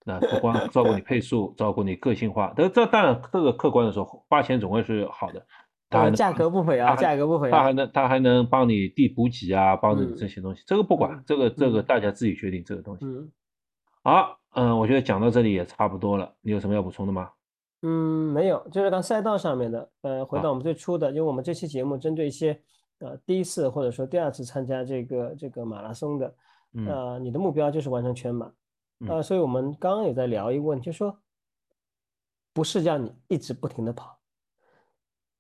那不光照顾你配速，照顾你个性化，这这当然这个客观的说，花钱总归是好的。他还能呃价格不菲啊，价格不菲啊。他还能他还能帮你递补给啊，帮着你嗯这些东西，这个不管嗯，这个这个嗯大家自己决定这个东西。嗯好，嗯，我觉得讲到这里也差不多了，你有什么要补充的吗？嗯，没有，就是刚赛道上面的，呃，回到我们最初的，因为我们这期节目针对一些呃第一次或者说第二次参加这个这个马拉松的，嗯呃，你的目标就是完成全马，嗯呃，所以我们刚刚也在聊一个问题，就是说不是让你一直不停的跑，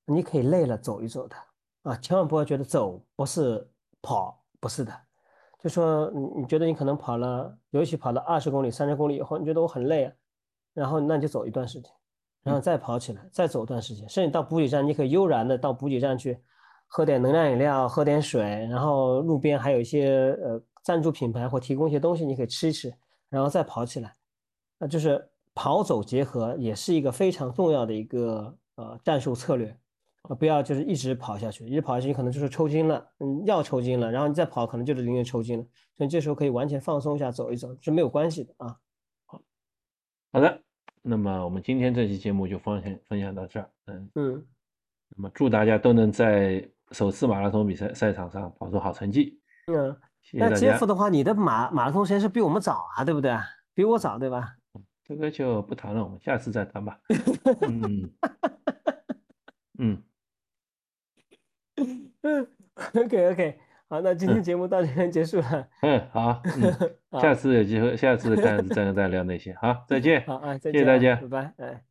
你可以累了走一走的啊，千万不要觉得走不是跑，不是的，就说你你觉得你可能跑了，尤其跑了二十公里、三十公里以后，你觉得我很累啊，然后那你就走一段时间，然后再跑起来，再走一段时间，甚至到补给站，你可以悠然的到补给站去喝点能量饮料，喝点水，然后路边还有一些呃赞助品牌或提供一些东西，你可以吃一吃，然后再跑起来，那就是跑走结合，也是一个非常重要的一个呃战术策略。啊，不要就是一直跑下去，一直跑下去，你可能就是抽筋了，嗯，要抽筋了，然后你再跑，可能就是零点抽筋了，所以这时候可以完全放松一下，走一走是没有关系的啊。好好的，那么我们今天这期节目就分享分享到这儿，嗯，嗯，那么祝大家都能在首次马拉松比赛赛场上跑出好成绩，嗯，那杰夫。的话，你的马马拉松时间是比我们早啊，对不对？比我早，对吧？这个就不谈了，我们下次再谈吧。嗯 嗯，嗯 OK OK，好，那今天节目到这边结束了。嗯，好，嗯，下次有机会，下次看再再聊那些，好，再见，好啊，再谢谢大家拜拜，哎。